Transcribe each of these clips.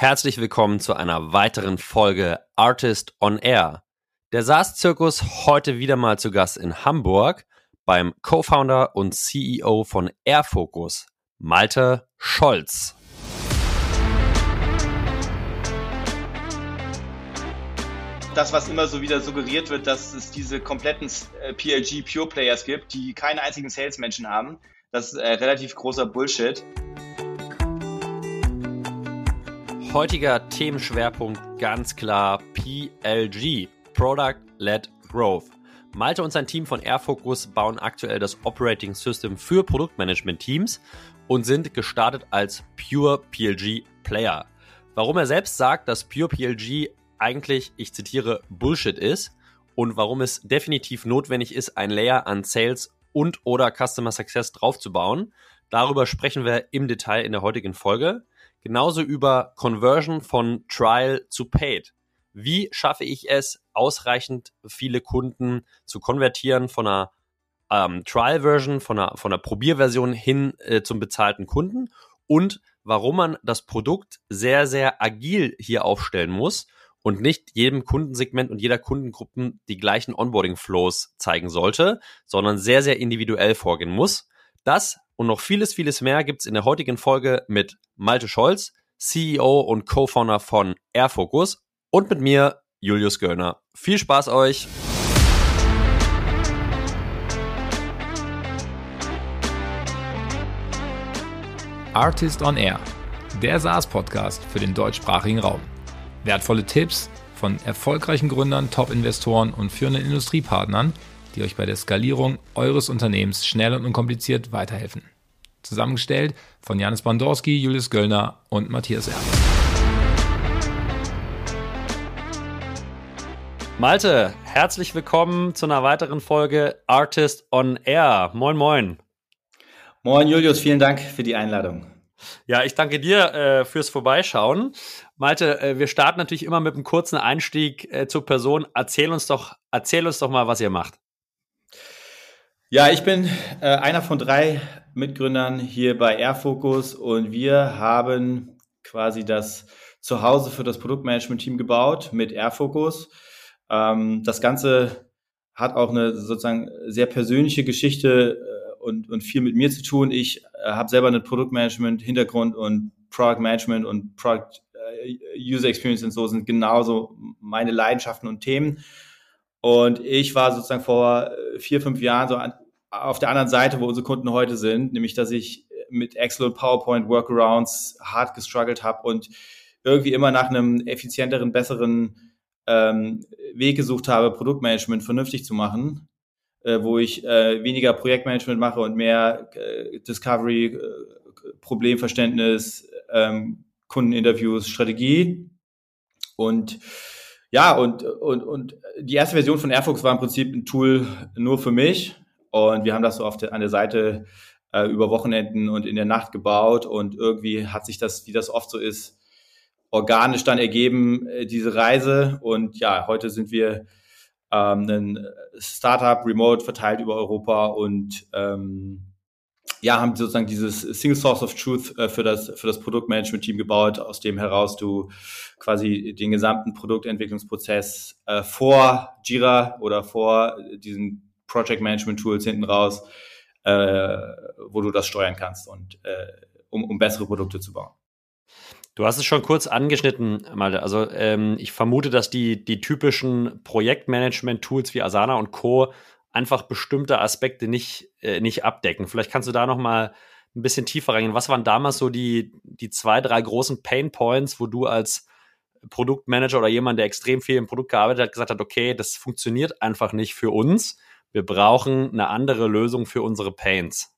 herzlich willkommen zu einer weiteren Folge Artist on Air. Der SaaS-Zirkus heute wieder mal zu Gast in Hamburg beim Co-Founder und CEO von Airfocus, Malte Scholz. das, was immer so wieder suggeriert wird, dass es diese kompletten äh, PLG Pure Players gibt, die keinen einzigen Salesmenschen haben, das ist äh, relativ großer Bullshit. Heutiger Themenschwerpunkt ganz klar PLG, Product Led Growth. Malte und sein Team von Airfocus bauen aktuell das Operating System für Produktmanagement-Teams und sind gestartet als Pure PLG Player. Warum er selbst sagt, dass Pure PLG eigentlich, ich zitiere, Bullshit ist und warum es definitiv notwendig ist, ein Layer an Sales und oder Customer Success draufzubauen. Darüber sprechen wir im Detail in der heutigen Folge. Genauso über Conversion von Trial zu Paid. Wie schaffe ich es, ausreichend viele Kunden zu konvertieren von einer ähm, Trial-Version, von einer, von einer Probierversion hin äh, zum bezahlten Kunden und warum man das Produkt sehr, sehr agil hier aufstellen muss und nicht jedem Kundensegment und jeder Kundengruppen die gleichen Onboarding-Flows zeigen sollte, sondern sehr, sehr individuell vorgehen muss. Das und noch vieles, vieles mehr gibt's in der heutigen Folge mit Malte Scholz, CEO und Co-Founder von Airfocus und mit mir, Julius Göllner. Viel Spaß euch! Artist on Air, der SaaS-Podcast für den deutschsprachigen Raum. Wertvolle Tipps von erfolgreichen Gründern, Top-Investoren und führenden Industriepartnern, die euch bei der Skalierung eures Unternehmens schnell und unkompliziert weiterhelfen. Zusammengestellt von Janis Bandorski, Julius Göllner und Matthias Erb. Malte, herzlich willkommen zu einer weiteren Folge Artist on Air. Moin, moin. Moin, Julius, vielen Dank für die Einladung. Ja, ich danke dir äh, fürs Vorbeischauen. Malte, äh, wir starten natürlich immer mit einem kurzen Einstieg äh, zur Person. Erzähl uns doch, erzähl uns doch mal, was ihr macht. Ja, ich bin äh, einer von drei Mitgründern hier bei Airfocus und wir haben quasi das Zuhause für das Produktmanagement-Team gebaut mit Airfocus. Ähm, das Ganze hat auch eine sozusagen sehr persönliche Geschichte äh, und, und viel mit mir zu tun. Ich äh, habe selber einen Produktmanagement-Hintergrund und Product Management und Product äh, User Experience und so sind genauso meine Leidenschaften und Themen. Und ich war sozusagen vor äh, vier, fünf Jahren so an, auf der anderen Seite, wo unsere Kunden heute sind, nämlich dass ich mit Excel und PowerPoint Workarounds hart gestruggelt habe und irgendwie immer nach einem effizienteren, besseren ähm, Weg gesucht habe, Produktmanagement vernünftig zu machen, äh, wo ich äh, weniger Projektmanagement mache und mehr äh, Discovery, äh, Problemverständnis, ähm, Kundeninterviews, Strategie. Und ja, und, und, und die erste Version von Airfox war im Prinzip ein Tool nur für mich. Und wir haben das so auf der, an der Seite äh, über Wochenenden und in der Nacht gebaut. Und irgendwie hat sich das, wie das oft so ist, organisch dann ergeben, äh, diese Reise. Und ja, heute sind wir ähm, ein Startup remote verteilt über Europa und ähm, ja, haben sozusagen dieses Single Source of Truth äh, für das, für das Produktmanagement-Team gebaut, aus dem heraus du quasi den gesamten Produktentwicklungsprozess äh, vor Jira oder vor diesen Project Management Tools hinten raus, äh, wo du das steuern kannst und äh, um, um bessere Produkte zu bauen. Du hast es schon kurz angeschnitten, Malte. Also ähm, ich vermute, dass die, die typischen Projektmanagement-Tools wie Asana und Co einfach bestimmte Aspekte nicht, äh, nicht abdecken. Vielleicht kannst du da noch mal ein bisschen tiefer reingehen. Was waren damals so die, die zwei, drei großen Pain Points, wo du als Produktmanager oder jemand, der extrem viel im Produkt gearbeitet hat, gesagt hat, okay, das funktioniert einfach nicht für uns. Wir brauchen eine andere Lösung für unsere Pains.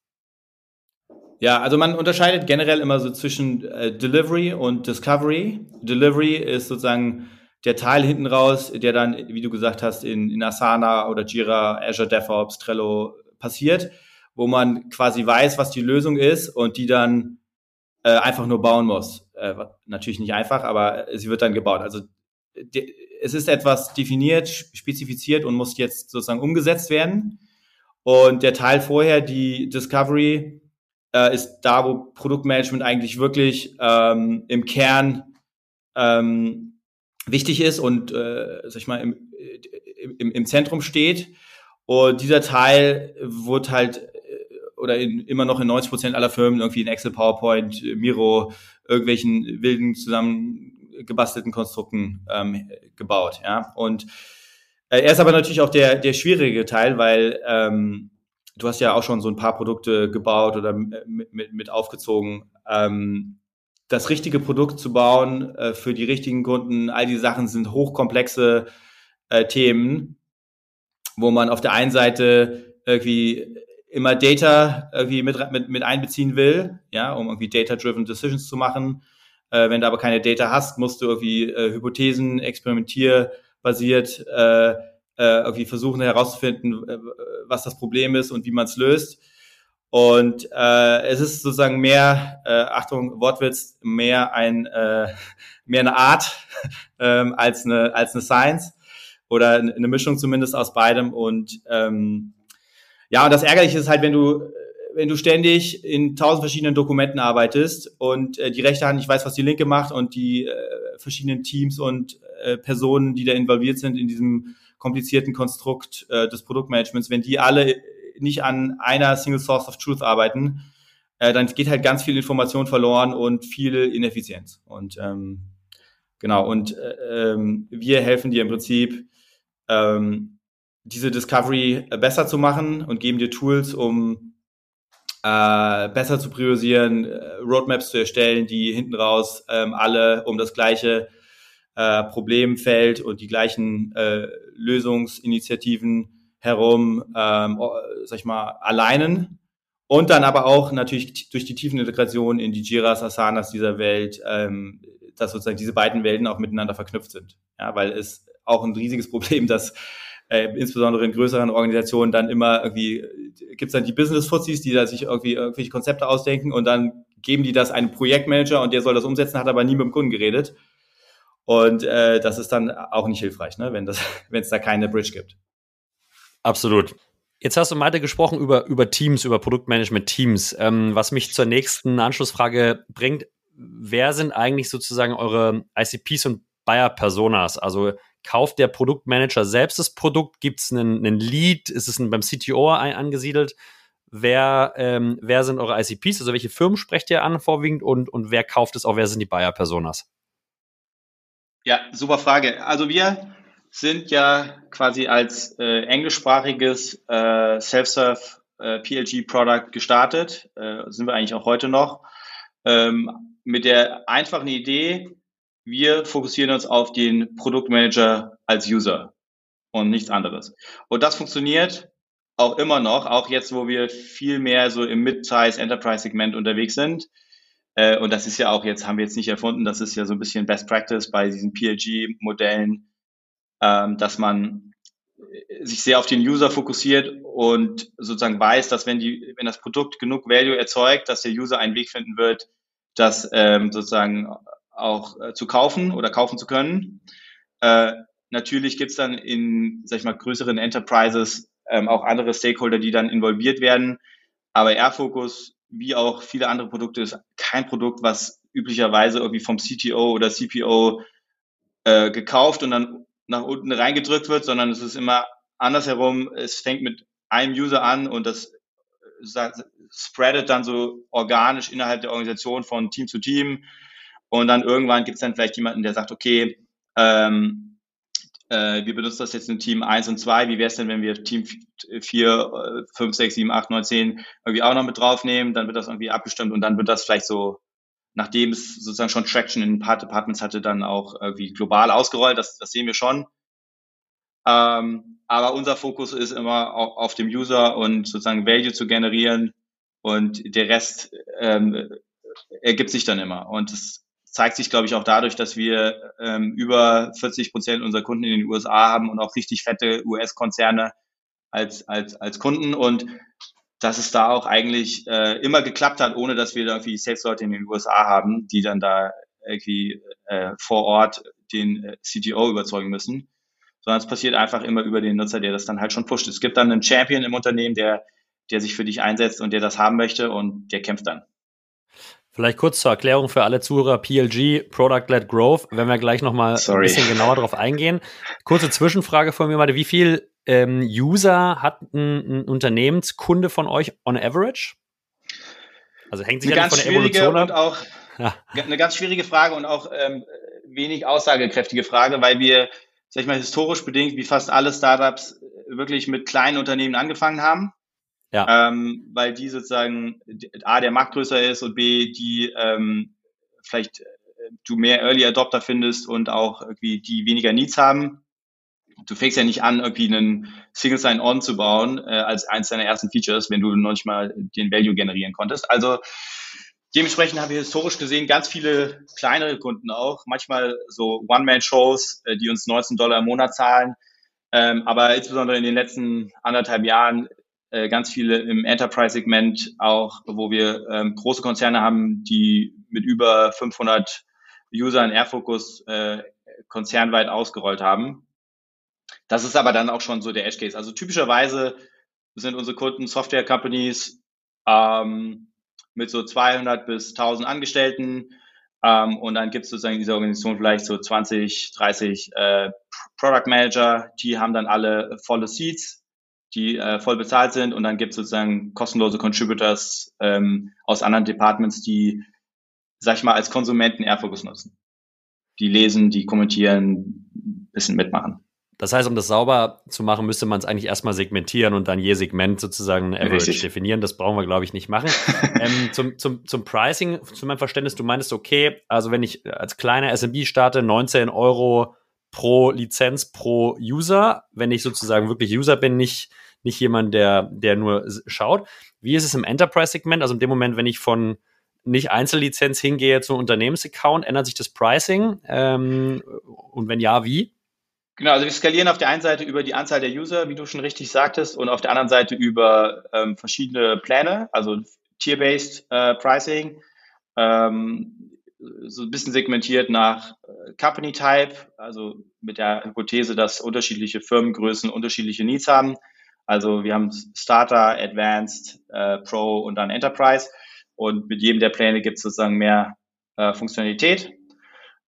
Ja, also man unterscheidet generell immer so zwischen äh, Delivery und Discovery. Delivery ist sozusagen der Teil hinten raus, der dann, wie du gesagt hast, in, in Asana oder Jira, Azure DevOps, Trello passiert, wo man quasi weiß, was die Lösung ist und die dann äh, einfach nur bauen muss. Äh, natürlich nicht einfach, aber sie wird dann gebaut. Also es ist etwas definiert, spezifiziert und muss jetzt sozusagen umgesetzt werden. Und der Teil vorher, die Discovery, äh, ist da, wo Produktmanagement eigentlich wirklich ähm, im Kern ähm, wichtig ist und, äh, sag ich mal, im, im, im Zentrum steht. Und dieser Teil wird halt äh, oder in, immer noch in 90 Prozent aller Firmen irgendwie in Excel, PowerPoint, Miro, irgendwelchen wilden zusammengebastelten Konstrukten ähm, gebaut. Ja? Und äh, er ist aber natürlich auch der, der schwierige Teil, weil ähm, du hast ja auch schon so ein paar Produkte gebaut oder mit, mit, mit aufgezogen. Ähm, das richtige Produkt zu bauen äh, für die richtigen Kunden, all die Sachen sind hochkomplexe äh, Themen, wo man auf der einen Seite irgendwie immer Data irgendwie mit, mit, mit einbeziehen will, ja, um irgendwie Data-driven Decisions zu machen. Äh, wenn du aber keine Data hast, musst du irgendwie äh, Hypothesen, experimentierbasiert äh, äh, irgendwie versuchen herauszufinden, was das Problem ist und wie man es löst. Und äh, es ist sozusagen mehr, äh, Achtung, Wortwitz, mehr ein äh, mehr eine Art ähm, als eine als eine Science oder eine Mischung zumindest aus beidem. Und ähm, ja, und das Ärgerliche ist halt, wenn du wenn du ständig in tausend verschiedenen Dokumenten arbeitest und äh, die rechte Hand nicht weiß, was die linke macht und die äh, verschiedenen Teams und äh, Personen, die da involviert sind in diesem komplizierten Konstrukt äh, des Produktmanagements, wenn die alle nicht an einer Single Source of Truth arbeiten, äh, dann geht halt ganz viel Information verloren und viel Ineffizienz. Und ähm, genau, und äh, ähm, wir helfen dir im Prinzip, ähm, diese Discovery besser zu machen und geben dir Tools, um äh, besser zu priorisieren, äh, Roadmaps zu erstellen, die hinten raus ähm, alle um das gleiche äh, Problemfeld und die gleichen äh, Lösungsinitiativen herum, ähm, sag ich mal, alleinen. Und dann aber auch natürlich durch die tiefen Integration in die Jiras, Asanas dieser Welt, ähm, dass sozusagen diese beiden Welten auch miteinander verknüpft sind. Ja, weil es auch ein riesiges Problem, dass äh, insbesondere in größeren Organisationen dann immer irgendwie gibt's dann die Business-Fuzis, die da sich irgendwie irgendwelche Konzepte ausdenken und dann geben die das einem Projektmanager und der soll das umsetzen, hat aber nie mit dem Kunden geredet. Und äh, das ist dann auch nicht hilfreich, ne, wenn es da keine Bridge gibt. Absolut. Jetzt hast du, Malte, gesprochen über, über Teams, über Produktmanagement-Teams, ähm, was mich zur nächsten Anschlussfrage bringt. Wer sind eigentlich sozusagen eure ICPs und Buyer-Personas? Also kauft der Produktmanager selbst das Produkt? Gibt es einen, einen Lead? Ist es ein, beim CTO angesiedelt? Wer, ähm, wer sind eure ICPs? Also welche Firmen sprecht ihr an vorwiegend und, und wer kauft es auch? Wer sind die Buyer-Personas? Ja, super Frage. Also wir sind ja quasi als äh, englischsprachiges äh, Self-Serve äh, PLG-Product gestartet, äh, sind wir eigentlich auch heute noch, ähm, mit der einfachen Idee, wir fokussieren uns auf den Produktmanager als User und nichts anderes. Und das funktioniert auch immer noch, auch jetzt, wo wir viel mehr so im Mid-Size Enterprise-Segment unterwegs sind. Äh, und das ist ja auch jetzt, haben wir jetzt nicht erfunden, das ist ja so ein bisschen Best Practice bei diesen PLG-Modellen, ähm, dass man äh, sich sehr auf den User fokussiert und sozusagen weiß, dass wenn die, wenn das Produkt genug Value erzeugt, dass der User einen Weg finden wird, das ähm, sozusagen auch äh, zu kaufen oder kaufen zu können. Äh, natürlich gibt's dann in, sag ich mal, größeren Enterprises ähm, auch andere Stakeholder, die dann involviert werden. Aber Airfocus, wie auch viele andere Produkte, ist kein Produkt, was üblicherweise irgendwie vom CTO oder CPO äh, gekauft und dann nach unten reingedrückt wird, sondern es ist immer andersherum. Es fängt mit einem User an und das äh, spreadet dann so organisch innerhalb der Organisation von Team zu Team. Und dann irgendwann gibt es dann vielleicht jemanden, der sagt, okay, ähm, äh, wir benutzen das jetzt in Team 1 und 2. Wie wäre es denn, wenn wir Team 4, 5, 6, 7, 8, 9, 10 irgendwie auch noch mit draufnehmen? Dann wird das irgendwie abgestimmt und dann wird das vielleicht so nachdem es sozusagen schon Traction in ein paar Departments hatte, dann auch irgendwie global ausgerollt. Das, das sehen wir schon. Ähm, aber unser Fokus ist immer auf, auf, dem User und sozusagen Value zu generieren und der Rest ähm, ergibt sich dann immer. Und es zeigt sich, glaube ich, auch dadurch, dass wir ähm, über 40 Prozent unserer Kunden in den USA haben und auch richtig fette US-Konzerne als, als, als Kunden. Und dass es da auch eigentlich äh, immer geklappt hat, ohne dass wir da irgendwie Sales-Leute in den USA haben, die dann da irgendwie äh, vor Ort den äh, CTO überzeugen müssen, sondern es passiert einfach immer über den Nutzer, der das dann halt schon pusht. Es gibt dann einen Champion im Unternehmen, der, der sich für dich einsetzt und der das haben möchte und der kämpft dann. Vielleicht kurz zur Erklärung für alle Zuhörer PLG, Product-Led Growth, wenn wir gleich nochmal ein bisschen genauer darauf eingehen. Kurze Zwischenfrage von mir, mal, wie viel ähm, User hat ein, ein, Unternehmenskunde von euch on average? Also hängt sich ja von der Evolution ab. Auch ja. Eine ganz schwierige Frage und auch ähm, wenig aussagekräftige Frage, weil wir, sag ich mal, historisch bedingt, wie fast alle Startups, wirklich mit kleinen Unternehmen angefangen haben. Ja. Ähm, weil die sozusagen A, der Markt größer ist und B, die ähm, vielleicht äh, du mehr Early Adopter findest und auch irgendwie die weniger Needs haben. Du fängst ja nicht an, irgendwie einen Single Sign-On zu bauen äh, als eins deiner ersten Features, wenn du noch nicht mal den Value generieren konntest. Also Dementsprechend haben wir historisch gesehen ganz viele kleinere Kunden auch, manchmal so One-Man-Shows, äh, die uns 19 Dollar im Monat zahlen. Ähm, aber insbesondere in den letzten anderthalb Jahren äh, ganz viele im Enterprise-Segment auch, wo wir ähm, große Konzerne haben, die mit über 500 Usern Airfocus äh, konzernweit ausgerollt haben. Das ist aber dann auch schon so der Edge Case. Also typischerweise sind unsere Kunden Software Companies, ähm, mit so 200 bis 1000 Angestellten. Ähm, und dann gibt es sozusagen in dieser Organisation vielleicht so 20, 30 äh, Product Manager, die haben dann alle volle Seats, die äh, voll bezahlt sind. Und dann gibt es sozusagen kostenlose Contributors ähm, aus anderen Departments, die, sag ich mal, als Konsumenten Airfocus nutzen. Die lesen, die kommentieren, bisschen mitmachen. Das heißt, um das sauber zu machen, müsste man es eigentlich erstmal segmentieren und dann je Segment sozusagen ein Average Richtig. definieren. Das brauchen wir, glaube ich, nicht machen. ähm, zum, zum, zum Pricing, zu meinem Verständnis, du meinst, okay, also wenn ich als kleiner SMB starte, 19 Euro pro Lizenz pro User, wenn ich sozusagen wirklich User bin, nicht, nicht jemand, der, der nur schaut. Wie ist es im Enterprise-Segment? Also in dem Moment, wenn ich von nicht Einzellizenz hingehe zu Unternehmensaccount, ändert sich das Pricing? Ähm, und wenn ja, wie? Genau, also wir skalieren auf der einen Seite über die Anzahl der User, wie du schon richtig sagtest, und auf der anderen Seite über ähm, verschiedene Pläne, also Tier-Based äh, Pricing, ähm, so ein bisschen segmentiert nach äh, Company Type, also mit der Hypothese, dass unterschiedliche Firmengrößen unterschiedliche Needs haben. Also wir haben Starter, Advanced, äh, Pro und dann Enterprise. Und mit jedem der Pläne gibt es sozusagen mehr äh, Funktionalität.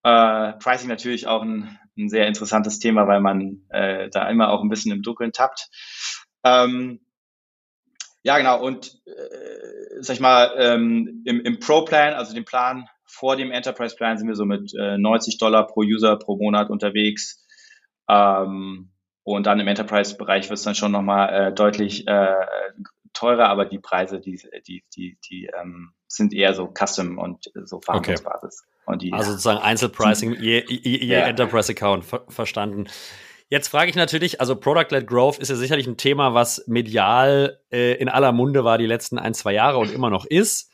Äh, Pricing natürlich auch ein ein sehr interessantes Thema, weil man äh, da immer auch ein bisschen im Dunkeln tappt. Ähm, ja, genau. Und äh, sag ich mal, ähm, im, im Pro-Plan, also dem Plan vor dem Enterprise-Plan, sind wir so mit äh, 90 Dollar pro User pro Monat unterwegs. Ähm, und dann im Enterprise-Bereich wird es dann schon nochmal äh, deutlich äh, teurer, aber die Preise, die, die, die, die ähm, sind eher so Custom und so Verhandlungsbasis. Okay. Also sozusagen Einzelpricing, je, je, je ja. Enterprise-Account, ver verstanden. Jetzt frage ich natürlich, also Product-led Growth ist ja sicherlich ein Thema, was medial äh, in aller Munde war die letzten ein, zwei Jahre und immer noch ist.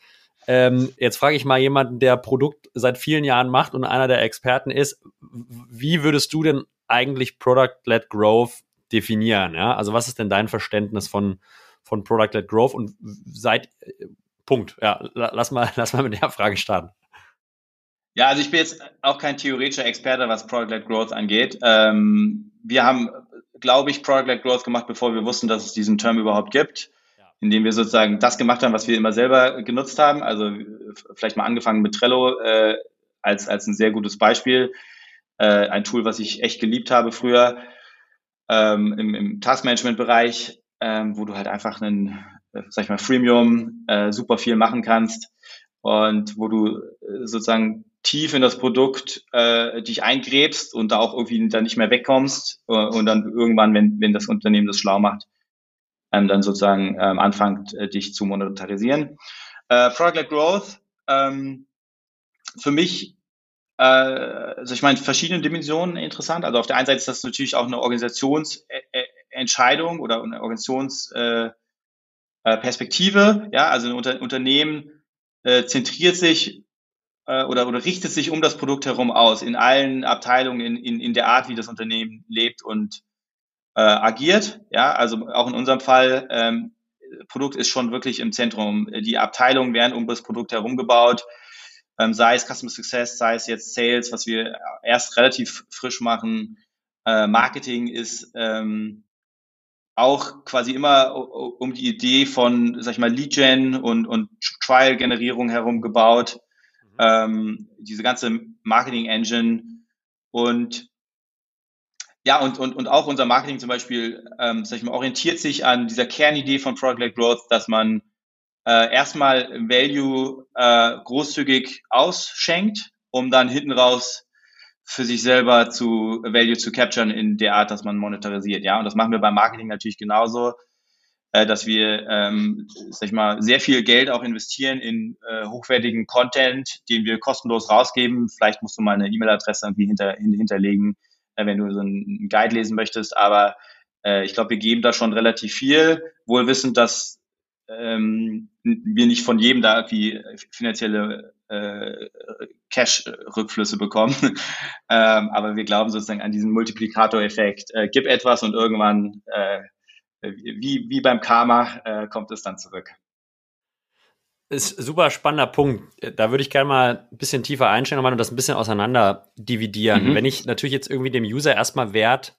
Ähm, jetzt frage ich mal jemanden, der Produkt seit vielen Jahren macht und einer der Experten ist, wie würdest du denn eigentlich Product-led Growth definieren? Ja? Also was ist denn dein Verständnis von, von Product-led Growth und seit Punkt. Ja, lass mal, lass mal mit der Frage starten. Ja, also ich bin jetzt auch kein theoretischer Experte, was Product-led Growth angeht. Ähm, wir haben, glaube ich, Product-led Growth gemacht, bevor wir wussten, dass es diesen Term überhaupt gibt, indem wir sozusagen das gemacht haben, was wir immer selber genutzt haben. Also vielleicht mal angefangen mit Trello äh, als, als ein sehr gutes Beispiel. Äh, ein Tool, was ich echt geliebt habe früher ähm, im, im Taskmanagement-Bereich, ähm, wo du halt einfach einen äh, sag ich mal, Freemium äh, super viel machen kannst und wo du äh, sozusagen tief in das Produkt äh, dich eingräbst und da auch irgendwie dann nicht mehr wegkommst äh, und dann irgendwann, wenn, wenn das Unternehmen das schlau macht, ähm, dann sozusagen ähm, anfängt, äh, dich zu monetarisieren. Äh, Product-led Growth, ähm, für mich, äh, also ich meine, verschiedene Dimensionen interessant. Also auf der einen Seite ist das natürlich auch eine Organisationsentscheidung oder eine Organisations- äh, äh. Ja, also ein Unter Unternehmen äh, zentriert sich äh, oder, oder richtet sich um das Produkt herum aus, in allen Abteilungen, in, in, in der Art, wie das Unternehmen lebt und äh, agiert. Ja, also auch in unserem Fall, ähm, Produkt ist schon wirklich im Zentrum. Die Abteilungen werden um das Produkt herum gebaut, ähm, sei es Customer Success, sei es jetzt Sales, was wir erst relativ frisch machen. Äh, Marketing ist ähm, auch quasi immer um die Idee von, sag ich mal, Lead-Gen und, und Trial-Generierung herum gebaut. Mhm. Ähm, diese ganze Marketing-Engine und ja, und, und, und auch unser Marketing zum Beispiel, ähm, sag ich mal, orientiert sich an dieser Kernidee von Product-led Growth, dass man äh, erstmal Value äh, großzügig ausschenkt, um dann hinten raus für sich selber zu Value zu capturen in der Art, dass man monetarisiert. Ja, und das machen wir beim Marketing natürlich genauso, äh, dass wir, ähm, sag ich mal, sehr viel Geld auch investieren in äh, hochwertigen Content, den wir kostenlos rausgeben. Vielleicht musst du mal eine E-Mail-Adresse irgendwie hinter, hinterlegen, wenn du so einen Guide lesen möchtest. Aber äh, ich glaube, wir geben da schon relativ viel, wohl wissend, dass ähm, wir nicht von jedem da irgendwie finanzielle äh, Cash-Rückflüsse bekommen. ähm, aber wir glauben sozusagen an diesen Multiplikatoreffekt. Äh, gib etwas und irgendwann, äh, wie, wie beim Karma, äh, kommt es dann zurück. Ist super spannender Punkt. Da würde ich gerne mal ein bisschen tiefer einsteigen und das ein bisschen auseinander dividieren. Mhm. Wenn ich natürlich jetzt irgendwie dem User erstmal Wert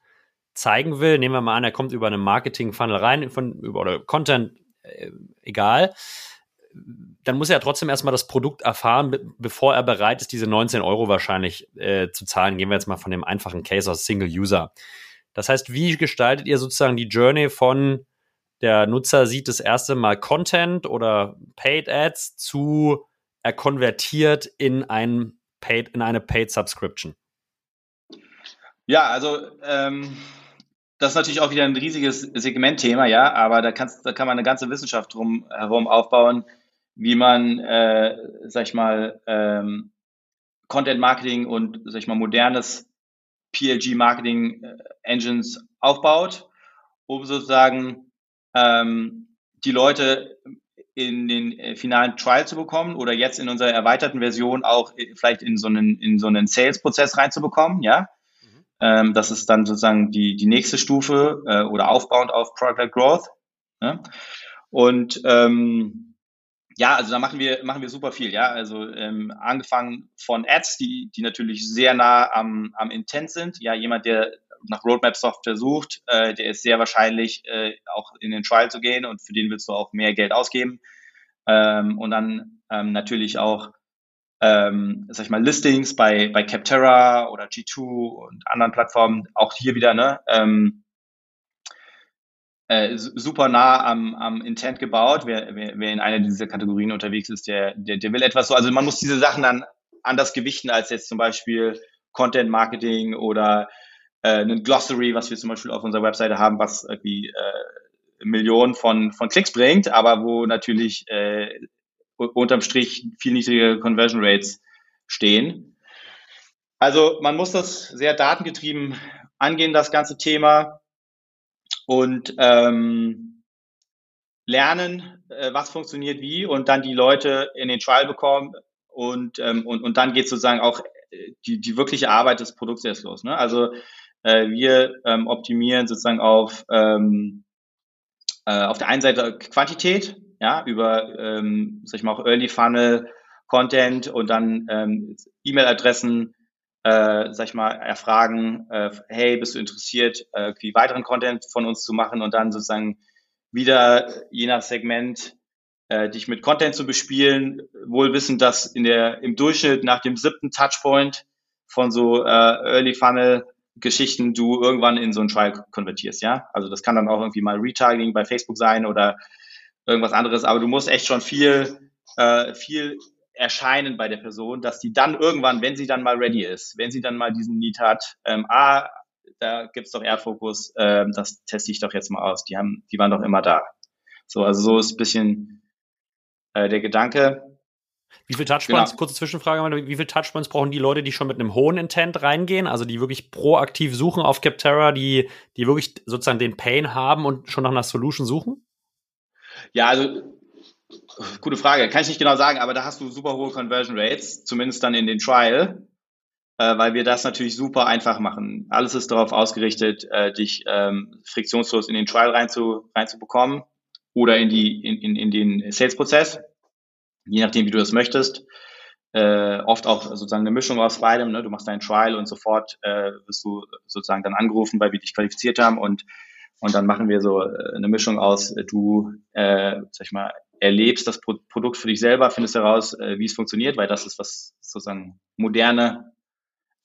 zeigen will, nehmen wir mal an, er kommt über einen Marketing-Funnel rein von, über, oder Content, äh, egal dann muss er ja trotzdem erstmal das Produkt erfahren, bevor er bereit ist, diese 19 Euro wahrscheinlich äh, zu zahlen. Gehen wir jetzt mal von dem einfachen Case aus Single User. Das heißt, wie gestaltet ihr sozusagen die Journey von der Nutzer sieht das erste Mal Content oder Paid Ads zu er konvertiert in ein Paid, in eine Paid Subscription? Ja, also ähm, das ist natürlich auch wieder ein riesiges Segmentthema, ja, aber da, kannst, da kann man eine ganze Wissenschaft drum herum aufbauen, wie man, äh, sag ich mal, ähm, Content Marketing und, sag ich mal, modernes PLG Marketing äh, Engines aufbaut, um sozusagen ähm, die Leute in den äh, finalen Trial zu bekommen oder jetzt in unserer erweiterten Version auch äh, vielleicht in so einen, in so einen Sales-Prozess reinzubekommen, ja. Mhm. Ähm, das ist dann sozusagen die, die nächste Stufe äh, oder aufbauend auf Product Growth. Ja? Und ähm, ja, also da machen wir, machen wir super viel, ja. Also ähm, angefangen von Ads, die, die natürlich sehr nah am, am Intent sind. Ja, jemand, der nach Roadmap-Software sucht, äh, der ist sehr wahrscheinlich äh, auch in den Trial zu gehen und für den willst du auch mehr Geld ausgeben. Ähm, und dann ähm, natürlich auch, ähm, sag ich mal, Listings bei, bei Capterra oder G2 und anderen Plattformen. Auch hier wieder, ne? Ähm, äh, super nah am, am Intent gebaut. Wer, wer, wer in einer dieser Kategorien unterwegs ist, der, der, der will etwas so. Also man muss diese Sachen dann anders gewichten als jetzt zum Beispiel Content Marketing oder äh, ein Glossary, was wir zum Beispiel auf unserer Webseite haben, was irgendwie äh, Millionen von, von Klicks bringt, aber wo natürlich äh, unterm Strich viel niedrige Conversion Rates stehen. Also man muss das sehr datengetrieben angehen, das ganze Thema und ähm, lernen, äh, was funktioniert wie und dann die Leute in den Trial bekommen und, ähm, und, und dann geht sozusagen auch äh, die, die wirkliche Arbeit des Produkts erst los. Ne? Also äh, wir ähm, optimieren sozusagen auf, ähm, äh, auf der einen Seite Quantität, ja, über, ähm, sag ich mal, auch Early Funnel Content und dann ähm, E-Mail-Adressen äh, sag ich mal, erfragen, äh, hey, bist du interessiert, äh, wie weiteren Content von uns zu machen und dann sozusagen wieder je nach Segment äh, dich mit Content zu bespielen, wohl wissend, dass in der, im Durchschnitt nach dem siebten Touchpoint von so äh, Early Funnel Geschichten du irgendwann in so einen Trial konvertierst, ja. Also das kann dann auch irgendwie mal Retargeting bei Facebook sein oder irgendwas anderes, aber du musst echt schon viel, äh, viel erscheinen bei der Person, dass die dann irgendwann, wenn sie dann mal ready ist, wenn sie dann mal diesen Need hat, ähm, ah, da gibt's doch Airfocus, ähm, das teste ich doch jetzt mal aus. Die haben, die waren doch immer da. So, also so ist ein bisschen äh, der Gedanke. Wie viel Touchpoints, genau. kurze Zwischenfrage, wie viel Touchpoints brauchen die Leute, die schon mit einem hohen Intent reingehen, also die wirklich proaktiv suchen auf Capterra, die, die wirklich sozusagen den Pain haben und schon nach einer Solution suchen? Ja, also Gute Frage. Kann ich nicht genau sagen, aber da hast du super hohe Conversion Rates, zumindest dann in den Trial, äh, weil wir das natürlich super einfach machen. Alles ist darauf ausgerichtet, äh, dich ähm, friktionslos in den Trial reinzu, reinzubekommen oder in, die, in, in, in den Sales-Prozess, je nachdem, wie du das möchtest. Äh, oft auch sozusagen eine Mischung aus beidem. Ne? Du machst deinen Trial und sofort äh, wirst du sozusagen dann angerufen, weil wir dich qualifiziert haben und Und dann machen wir so äh, eine Mischung aus, äh, du, äh, sag ich mal, erlebst das Pro Produkt für dich selber, findest heraus, äh, wie es funktioniert, weil das ist, was sozusagen moderne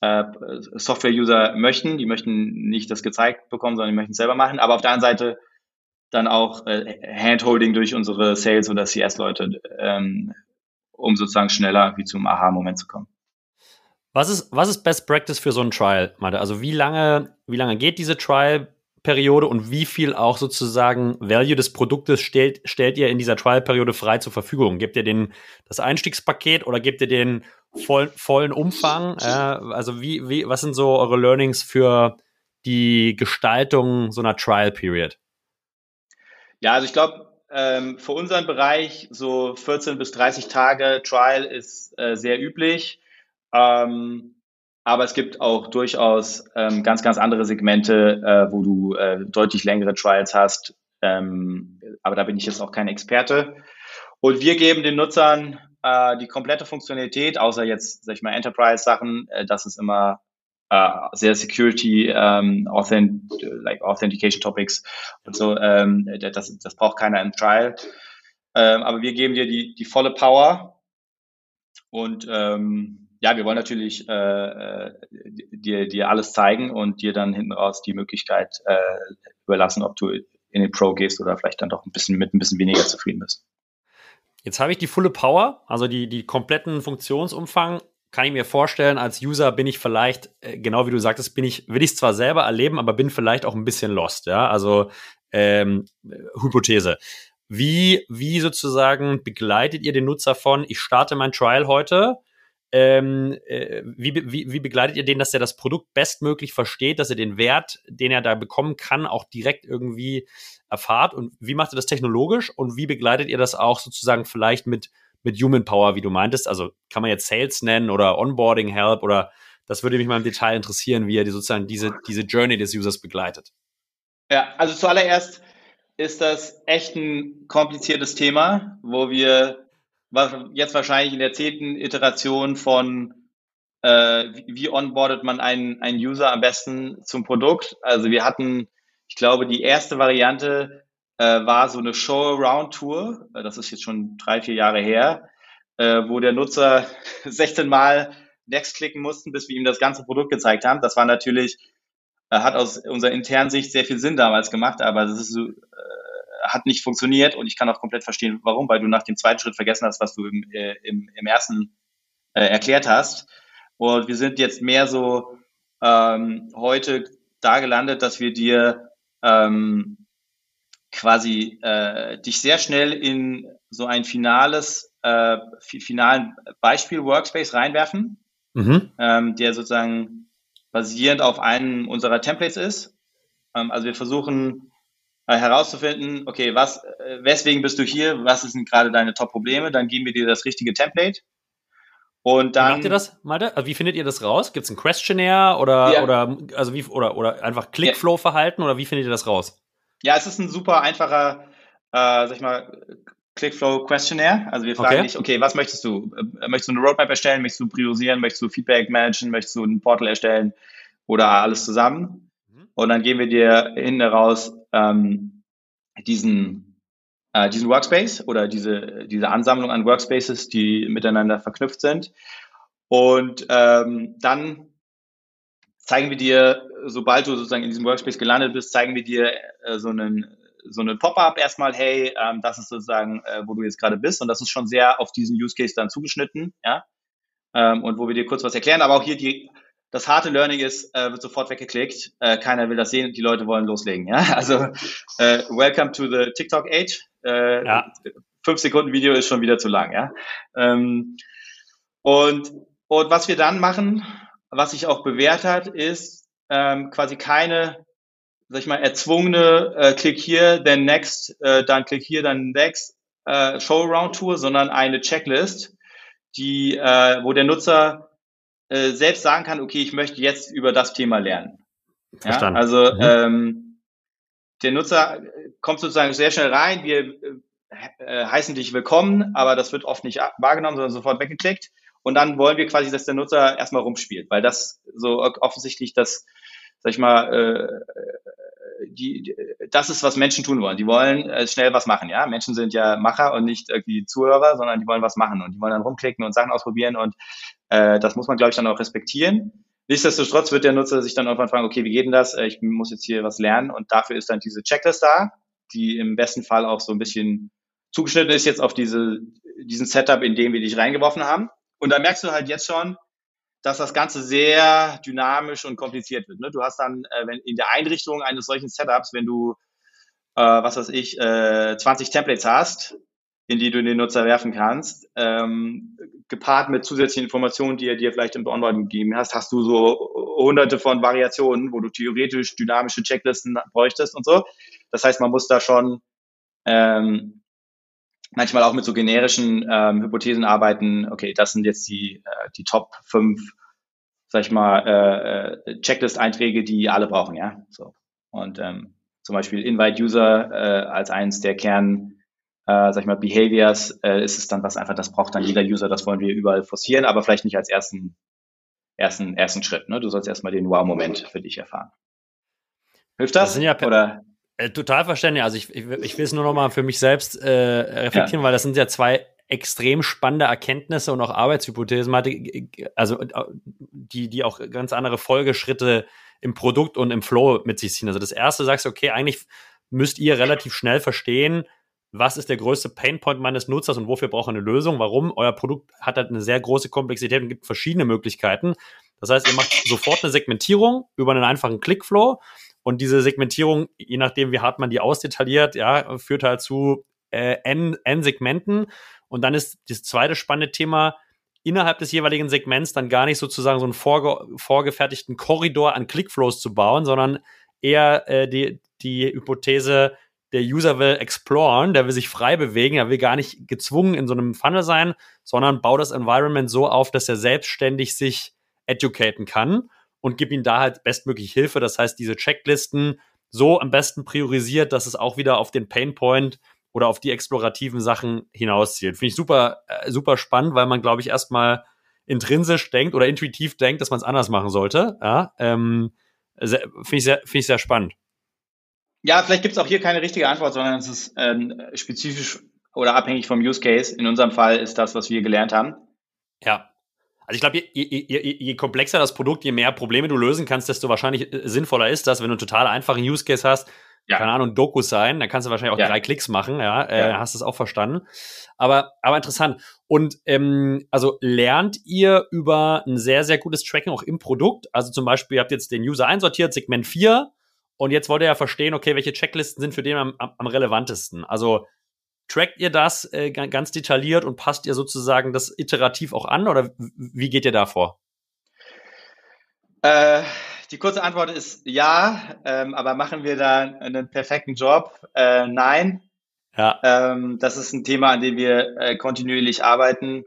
äh, Software-User möchten. Die möchten nicht das gezeigt bekommen, sondern die möchten es selber machen. Aber auf der anderen Seite dann auch äh, Handholding durch unsere Sales- oder CS-Leute, ähm, um sozusagen schneller wie zum Aha-Moment zu kommen. Was ist, was ist Best Practice für so ein Trial, Mate? Also wie lange, wie lange geht diese Trial? Periode und wie viel auch sozusagen Value des Produktes stellt, stellt ihr in dieser Trial-Periode frei zur Verfügung? Gebt ihr den das Einstiegspaket oder gebt ihr den voll, vollen Umfang? Äh, also wie, wie, was sind so eure Learnings für die Gestaltung so einer Trial-Period? Ja, also ich glaube, ähm, für unseren Bereich so 14 bis 30 Tage Trial ist äh, sehr üblich. Ähm, aber es gibt auch durchaus ähm, ganz, ganz andere Segmente, äh, wo du äh, deutlich längere Trials hast. Ähm, aber da bin ich jetzt auch kein Experte. Und wir geben den Nutzern äh, die komplette Funktionalität, außer jetzt, sag ich mal, Enterprise-Sachen. Äh, das ist immer äh, sehr Security, ähm, Authent like Authentication Topics und so. Ähm, das, das braucht keiner im Trial. Ähm, aber wir geben dir die, die volle Power und ähm, ja, wir wollen natürlich äh, äh, dir, dir alles zeigen und dir dann hinten raus die Möglichkeit äh, überlassen, ob du in den Pro gehst oder vielleicht dann doch ein bisschen mit ein bisschen weniger zufrieden bist. Jetzt habe ich die volle Power, also die, die kompletten Funktionsumfang. Kann ich mir vorstellen, als User bin ich vielleicht, äh, genau wie du sagtest, bin ich, will ich es zwar selber erleben, aber bin vielleicht auch ein bisschen lost, ja. Also ähm, Hypothese. Wie, wie sozusagen begleitet ihr den Nutzer von, ich starte mein Trial heute, ähm, äh, wie, wie, wie begleitet ihr den, dass er das Produkt bestmöglich versteht, dass er den Wert, den er da bekommen kann, auch direkt irgendwie erfahrt? Und wie macht ihr das technologisch? Und wie begleitet ihr das auch sozusagen vielleicht mit, mit Human Power, wie du meintest? Also kann man jetzt Sales nennen oder Onboarding Help oder das würde mich mal im Detail interessieren, wie ihr die sozusagen diese, diese Journey des Users begleitet. Ja, also zuallererst ist das echt ein kompliziertes Thema, wo wir jetzt wahrscheinlich in der zehnten Iteration von äh, wie onboardet man einen, einen User am besten zum Produkt. Also wir hatten, ich glaube, die erste Variante äh, war so eine Show-Around-Tour. Äh, das ist jetzt schon drei, vier Jahre her, äh, wo der Nutzer 16 Mal Next klicken mussten, bis wir ihm das ganze Produkt gezeigt haben. Das war natürlich, äh, hat aus unserer internen Sicht sehr viel Sinn damals gemacht, aber das ist so, äh, hat nicht funktioniert und ich kann auch komplett verstehen, warum, weil du nach dem zweiten Schritt vergessen hast, was du im, äh, im, im ersten erklärt hast. Und wir sind jetzt mehr so ähm, heute da gelandet, dass wir dir ähm, quasi äh, dich sehr schnell in so ein finales, äh, finalen Beispiel-Workspace reinwerfen, mhm. ähm, der sozusagen basierend auf einem unserer Templates ist. Ähm, also wir versuchen äh, herauszufinden, okay, was, äh, weswegen bist du hier, was sind gerade deine Top-Probleme, dann geben wir dir das richtige Template. Und dann. Wie macht ihr das, Malte? Also wie findet ihr das raus? Gibt es ein Questionnaire oder, ja. oder, also wie, oder, oder einfach Clickflow-Verhalten oder wie findet ihr das raus? Ja, es ist ein super einfacher, äh, sag ich mal, Clickflow-Questionnaire. Also wir fragen okay. dich, okay, was möchtest du? Äh, möchtest du eine Roadmap erstellen? Möchtest du priorisieren? Möchtest du Feedback managen? Möchtest du ein Portal erstellen? Oder alles zusammen? Mhm. Und dann geben wir dir hinten raus ähm, diesen, äh, diesen Workspace oder diese, diese Ansammlung an Workspaces, die miteinander verknüpft sind. Und ähm, dann zeigen wir dir, sobald du sozusagen in diesem Workspace gelandet bist, zeigen wir dir äh, so einen so einen Pop-up erstmal, hey, ähm, das ist sozusagen, äh, wo du jetzt gerade bist und das ist schon sehr auf diesen Use Case dann zugeschnitten, ja, ähm, und wo wir dir kurz was erklären, aber auch hier die das harte Learning ist, äh, wird sofort weggeklickt. Äh, keiner will das sehen, die Leute wollen loslegen. Ja? Also äh, welcome to the TikTok Age. Äh, ja. Fünf Sekunden Video ist schon wieder zu lang. Ja? Ähm, und, und was wir dann machen, was sich auch bewährt hat, ist ähm, quasi keine, sag ich mal, erzwungene äh, Klick hier, then next, äh, dann Klick hier, dann next äh, Show-Around-Tour, sondern eine Checklist, die, äh, wo der Nutzer äh, selbst sagen kann, okay, ich möchte jetzt über das Thema lernen. Verstanden. Ja, also mhm. ähm, der Nutzer kommt sozusagen sehr schnell rein, wir äh, äh, heißen dich willkommen, aber das wird oft nicht wahrgenommen, sondern sofort weggeklickt. Und dann wollen wir quasi, dass der Nutzer erstmal rumspielt, weil das so offensichtlich das, sag ich mal, äh, die, das ist, was Menschen tun wollen. Die wollen äh, schnell was machen, ja. Menschen sind ja Macher und nicht irgendwie Zuhörer, sondern die wollen was machen und die wollen dann rumklicken und Sachen ausprobieren und äh, das muss man, glaube ich, dann auch respektieren. Nichtsdestotrotz wird der Nutzer sich dann irgendwann fragen, okay, wie geht denn das? Äh, ich muss jetzt hier was lernen und dafür ist dann diese Checklist da, die im besten Fall auch so ein bisschen zugeschnitten ist jetzt auf diese, diesen Setup, in dem wir dich reingeworfen haben. Und da merkst du halt jetzt schon, dass das Ganze sehr dynamisch und kompliziert wird. Ne? Du hast dann, äh, wenn in der Einrichtung eines solchen Setups, wenn du, äh, was weiß ich, äh, 20 Templates hast, in die du den Nutzer werfen kannst, ähm, gepaart mit zusätzlichen Informationen, die er dir vielleicht im Onboarding gegeben hast, hast du so hunderte von Variationen, wo du theoretisch dynamische Checklisten bräuchtest und so. Das heißt, man muss da schon ähm, manchmal auch mit so generischen ähm, Hypothesen arbeiten, okay, das sind jetzt die, äh, die Top 5, sag ich mal, äh, äh, Checklist-Einträge, die alle brauchen, ja. So. Und ähm, zum Beispiel Invite-User äh, als eins der Kern, äh, sag ich mal, Behaviors, äh, ist es dann was einfach, das braucht dann jeder User, das wollen wir überall forcieren, aber vielleicht nicht als ersten, ersten, ersten Schritt. Ne? Du sollst erstmal den Wow-Moment für dich erfahren. Hilft das? das sind ja oder? Äh, total verständlich. Also ich, ich, ich will es nur noch mal für mich selbst äh, reflektieren, ja. weil das sind ja zwei extrem spannende Erkenntnisse und auch Arbeitshypothesen, also äh, die, die auch ganz andere Folgeschritte im Produkt und im Flow mit sich ziehen. Also das erste sagst du, okay, eigentlich müsst ihr relativ schnell verstehen, was ist der größte Painpoint meines Nutzers und wofür braucht er eine Lösung? Warum? Euer Produkt hat halt eine sehr große Komplexität und gibt verschiedene Möglichkeiten. Das heißt, ihr macht sofort eine Segmentierung über einen einfachen Clickflow und diese Segmentierung, je nachdem, wie hart man die ausdetailliert, ja, führt halt zu äh, N, N Segmenten. Und dann ist das zweite spannende Thema, innerhalb des jeweiligen Segments dann gar nicht sozusagen so einen vorge vorgefertigten Korridor an Clickflows zu bauen, sondern eher äh, die, die Hypothese, der User will exploren, der will sich frei bewegen, er will gar nicht gezwungen in so einem Funnel sein, sondern baut das Environment so auf, dass er selbstständig sich educaten kann und gib ihnen da halt bestmöglich Hilfe. Das heißt, diese Checklisten so am besten priorisiert, dass es auch wieder auf den Painpoint oder auf die explorativen Sachen hinauszielt. Finde ich super, äh, super spannend, weil man, glaube ich, erstmal intrinsisch denkt oder intuitiv denkt, dass man es anders machen sollte. Ja, ähm, Finde ich, sehr, find ich sehr spannend. Ja, vielleicht gibt es auch hier keine richtige Antwort, sondern es ist ähm, spezifisch oder abhängig vom Use Case. In unserem Fall ist das, was wir gelernt haben. Ja. Also ich glaube, je, je, je, je, komplexer das Produkt, je mehr Probleme du lösen kannst, desto wahrscheinlich äh, sinnvoller ist das, wenn du einen total einfachen Use Case hast, ja. keine Ahnung, Doku sein, dann kannst du wahrscheinlich auch ja. drei Klicks machen, ja, äh, hast es auch verstanden. Aber, aber interessant. Und ähm, also lernt ihr über ein sehr, sehr gutes Tracking auch im Produkt? Also zum Beispiel, ihr habt jetzt den User einsortiert, Segment 4, und jetzt wollt ihr ja verstehen, okay, welche Checklisten sind für den am, am relevantesten. Also Trackt ihr das äh, ganz detailliert und passt ihr sozusagen das iterativ auch an oder wie geht ihr da vor? Äh, die kurze Antwort ist ja, ähm, aber machen wir da einen perfekten Job? Äh, nein. Ja. Ähm, das ist ein Thema, an dem wir äh, kontinuierlich arbeiten.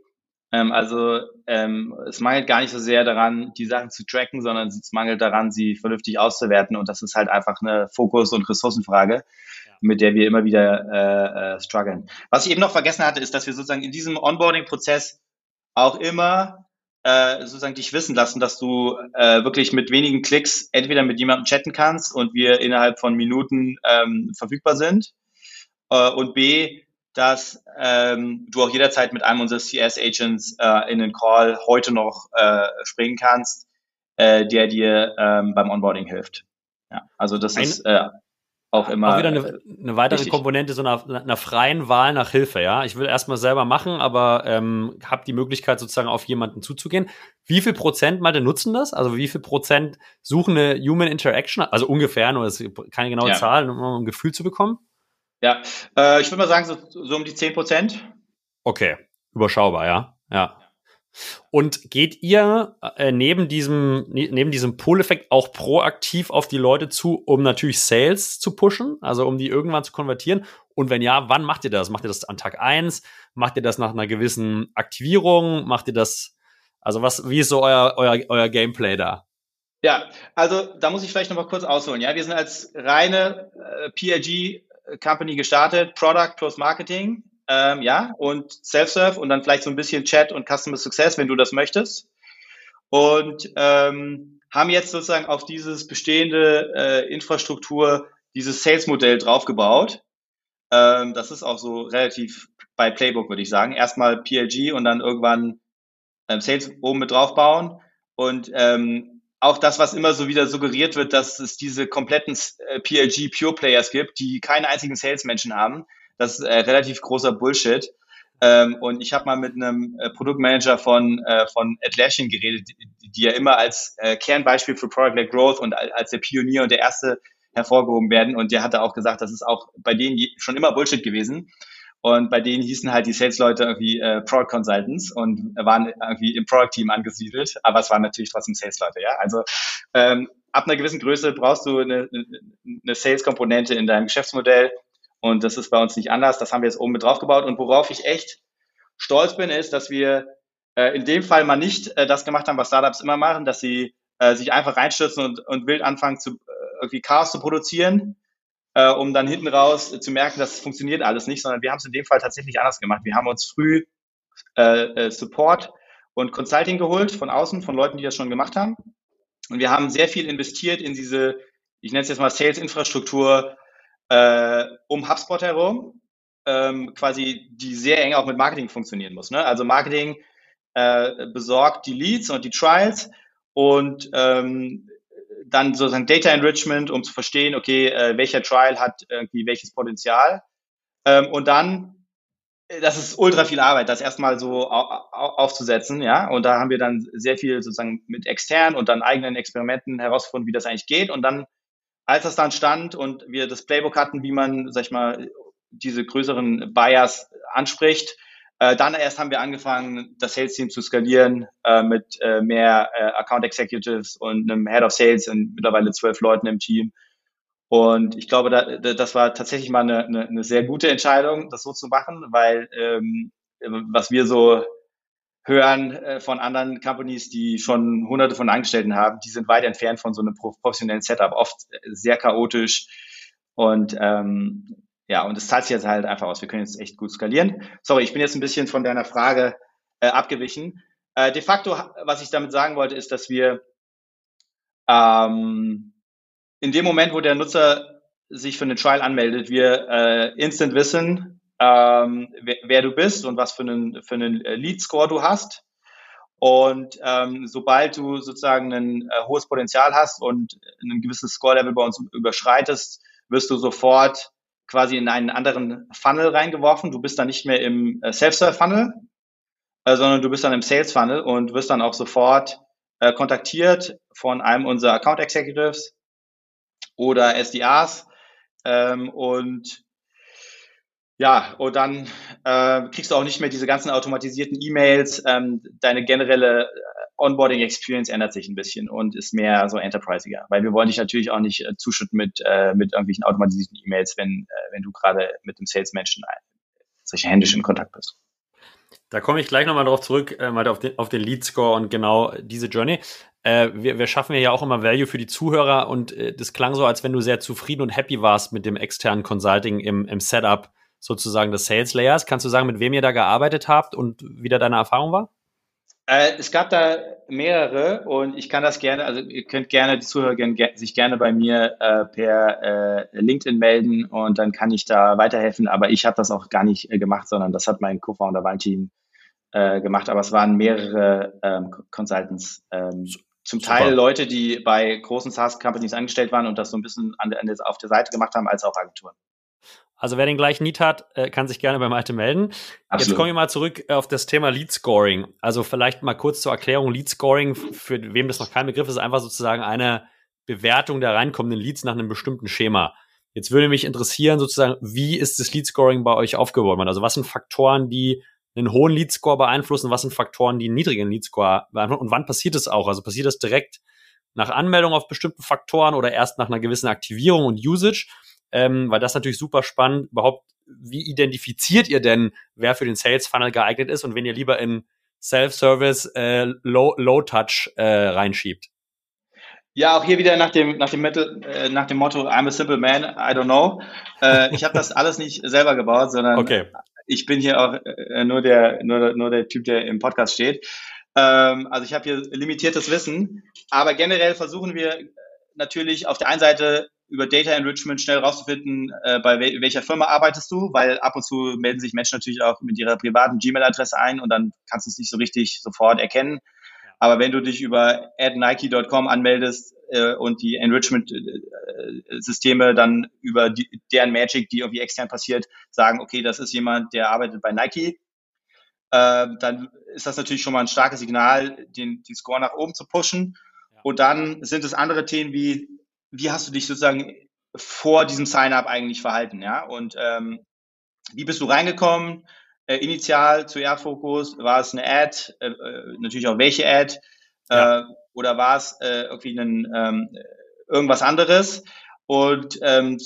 Ähm, also ähm, es mangelt gar nicht so sehr daran, die Sachen zu tracken, sondern es mangelt daran, sie vernünftig auszuwerten. Und das ist halt einfach eine Fokus- und Ressourcenfrage mit der wir immer wieder äh, äh, strugglen. Was ich eben noch vergessen hatte, ist, dass wir sozusagen in diesem Onboarding-Prozess auch immer äh, sozusagen dich wissen lassen, dass du äh, wirklich mit wenigen Klicks entweder mit jemandem chatten kannst und wir innerhalb von Minuten ähm, verfügbar sind äh, und b, dass ähm, du auch jederzeit mit einem unserer CS-Agents äh, in den Call heute noch äh, springen kannst, äh, der dir ähm, beim Onboarding hilft. Ja, also das Ein ist äh, auch immer. Auch wieder eine, eine weitere richtig. Komponente so einer, einer, freien Wahl nach Hilfe, ja. Ich will erstmal selber machen, aber ähm, habe die Möglichkeit, sozusagen auf jemanden zuzugehen. Wie viel Prozent mal nutzen das? Also wie viel Prozent suchen eine Human Interaction? Also ungefähr, nur das ist keine genaue ja. Zahl, um ein Gefühl zu bekommen. Ja, äh, ich würde mal sagen, so, so um die 10 Prozent. Okay, überschaubar, ja. Ja. Und geht ihr äh, neben diesem, ne, neben diesem Pull-Effekt auch proaktiv auf die Leute zu, um natürlich Sales zu pushen, also um die irgendwann zu konvertieren? Und wenn ja, wann macht ihr das? Macht ihr das an Tag eins? Macht ihr das nach einer gewissen Aktivierung? Macht ihr das, also was, wie ist so euer, euer, euer Gameplay da? Ja, also da muss ich vielleicht noch mal kurz ausholen. Ja, wir sind als reine äh, PRG Company gestartet, Product plus Marketing ähm, ja, und Self-Serve und dann vielleicht so ein bisschen Chat und Customer Success, wenn du das möchtest. Und ähm, haben jetzt sozusagen auf dieses bestehende äh, Infrastruktur dieses Sales-Modell draufgebaut. Ähm, das ist auch so relativ bei Playbook, würde ich sagen. Erstmal PLG und dann irgendwann ähm, Sales oben mit draufbauen. Und ähm, auch das, was immer so wieder suggeriert wird, dass es diese kompletten äh, PLG Pure Players gibt, die keinen einzigen Salesmenschen haben, das ist äh, relativ großer Bullshit. Ähm, und ich habe mal mit einem äh, Produktmanager von, äh, von Atlassian geredet, die, die ja immer als äh, Kernbeispiel für Product-led Growth und als der Pionier und der Erste hervorgehoben werden. Und der hatte auch gesagt, das ist auch bei denen schon immer Bullshit gewesen. Und bei denen hießen halt die Sales-Leute irgendwie äh, Product Consultants und waren irgendwie im Product-Team angesiedelt, aber es waren natürlich trotzdem Sales-Leute, ja. Also ähm, ab einer gewissen Größe brauchst du eine, eine Sales-Komponente in deinem Geschäftsmodell und das ist bei uns nicht anders. Das haben wir jetzt oben mit draufgebaut. Und worauf ich echt stolz bin, ist, dass wir äh, in dem Fall mal nicht äh, das gemacht haben, was Startups immer machen, dass sie äh, sich einfach reinstürzen und, und wild anfangen, zu, äh, irgendwie Chaos zu produzieren, äh, um dann hinten raus zu merken, das funktioniert alles nicht, sondern wir haben es in dem Fall tatsächlich anders gemacht. Wir haben uns früh äh, Support und Consulting geholt von außen, von Leuten, die das schon gemacht haben. Und wir haben sehr viel investiert in diese, ich nenne es jetzt mal Sales-Infrastruktur äh, um HubSpot herum, ähm, quasi, die sehr eng auch mit Marketing funktionieren muss. Ne? Also Marketing äh, besorgt die Leads und die Trials und ähm, dann sozusagen Data Enrichment, um zu verstehen, okay, äh, welcher Trial hat irgendwie welches Potenzial. Ähm, und dann, äh, das ist ultra viel Arbeit, das erstmal so au aufzusetzen, ja. Und da haben wir dann sehr viel sozusagen mit externen und dann eigenen Experimenten herausgefunden, wie das eigentlich geht. Und dann, als das dann stand und wir das Playbook hatten, wie man, sag ich mal, diese größeren Buyers anspricht, äh, dann erst haben wir angefangen, das Sales-Team zu skalieren äh, mit äh, mehr äh, Account Executives und einem Head of Sales und mittlerweile zwölf Leuten im Team. Und ich glaube, da, das war tatsächlich mal eine, eine, eine sehr gute Entscheidung, das so zu machen, weil ähm, was wir so hören äh, von anderen Companies, die schon hunderte von Angestellten haben, die sind weit entfernt von so einem professionellen Setup, oft sehr chaotisch. Und ähm, ja, und es zahlt sich jetzt halt einfach aus. Wir können jetzt echt gut skalieren. Sorry, ich bin jetzt ein bisschen von deiner Frage äh, abgewichen. Äh, de facto, was ich damit sagen wollte, ist, dass wir ähm, in dem Moment, wo der Nutzer sich für eine Trial anmeldet, wir äh, instant wissen, ähm, wer, wer, du bist und was für einen, für einen äh, Lead-Score du hast. Und ähm, sobald du sozusagen ein äh, hohes Potenzial hast und ein gewisses Score-Level bei uns überschreitest, wirst du sofort quasi in einen anderen Funnel reingeworfen. Du bist dann nicht mehr im äh, Self-Serve-Funnel, äh, sondern du bist dann im Sales-Funnel und wirst dann auch sofort äh, kontaktiert von einem unserer Account Executives oder SDRs ähm, und ja, und dann äh, kriegst du auch nicht mehr diese ganzen automatisierten E-Mails. Ähm, deine generelle Onboarding Experience ändert sich ein bisschen und ist mehr so enterprisiger, weil wir wollen dich natürlich auch nicht äh, zuschütten mit, äh, mit irgendwelchen automatisierten E-Mails, wenn, äh, wenn du gerade mit dem Salesmenschen solche händisch in Kontakt bist. Da komme ich gleich nochmal drauf zurück, äh, mal auf den, auf den Lead Score und genau diese Journey. Äh, wir, wir schaffen ja auch immer Value für die Zuhörer und äh, das klang so, als wenn du sehr zufrieden und happy warst mit dem externen Consulting im, im Setup sozusagen des Sales Layers. Kannst du sagen, mit wem ihr da gearbeitet habt und wie da deine Erfahrung war? Äh, es gab da mehrere und ich kann das gerne, also ihr könnt gerne, die Zuhörer sich gerne bei mir äh, per äh, LinkedIn melden und dann kann ich da weiterhelfen, aber ich habe das auch gar nicht äh, gemacht, sondern das hat mein Co-Founder Valentin äh, gemacht, aber es waren mehrere ähm, Consultants. Ähm, zum Super. Teil Leute, die bei großen SaaS-Companies angestellt waren und das so ein bisschen an, an, auf der Seite gemacht haben, als auch Agenturen. Also wer den gleichen Need hat, äh, kann sich gerne bei Malte melden. Absolut. Jetzt kommen wir mal zurück äh, auf das Thema Lead Scoring. Also vielleicht mal kurz zur Erklärung. Lead Scoring, für wem das noch kein Begriff ist, einfach sozusagen eine Bewertung der reinkommenden Leads nach einem bestimmten Schema. Jetzt würde mich interessieren, sozusagen, wie ist das Lead Scoring bei euch aufgebaut? Also was sind Faktoren, die einen hohen Lead Score beeinflussen? Was sind Faktoren, die einen niedrigen Lead Score beeinflussen? Und wann passiert das auch? Also passiert das direkt nach Anmeldung auf bestimmten Faktoren oder erst nach einer gewissen Aktivierung und Usage? Ähm, weil das natürlich super spannend. Überhaupt, wie identifiziert ihr denn, wer für den Sales Funnel geeignet ist und wenn ihr lieber in Self-Service äh, Low, Low Touch äh, reinschiebt? Ja, auch hier wieder nach dem, nach dem, Mittel, äh, nach dem Motto I'm a simple man, I don't know. Äh, ich habe das alles nicht selber gebaut, sondern okay. ich bin hier auch äh, nur, der, nur, nur der Typ, der im Podcast steht. Ähm, also ich habe hier limitiertes Wissen, aber generell versuchen wir natürlich auf der einen Seite über Data Enrichment schnell rauszufinden, äh, bei wel welcher Firma arbeitest du, weil ab und zu melden sich Menschen natürlich auch mit ihrer privaten Gmail-Adresse ein und dann kannst du es nicht so richtig sofort erkennen. Aber wenn du dich über adnike.com anmeldest äh, und die Enrichment-Systeme dann über die, deren Magic, die irgendwie extern passiert, sagen, okay, das ist jemand, der arbeitet bei Nike, äh, dann ist das natürlich schon mal ein starkes Signal, den, den Score nach oben zu pushen. Ja. Und dann sind es andere Themen wie, wie hast du dich sozusagen vor diesem Sign-up eigentlich verhalten, ja? Und ähm, wie bist du reingekommen? Äh, initial zu Erdfokus war es eine Ad, äh, äh, natürlich auch welche Ad, ja. äh, oder war es äh, irgendwie ein, ähm, irgendwas anderes? Und ähm,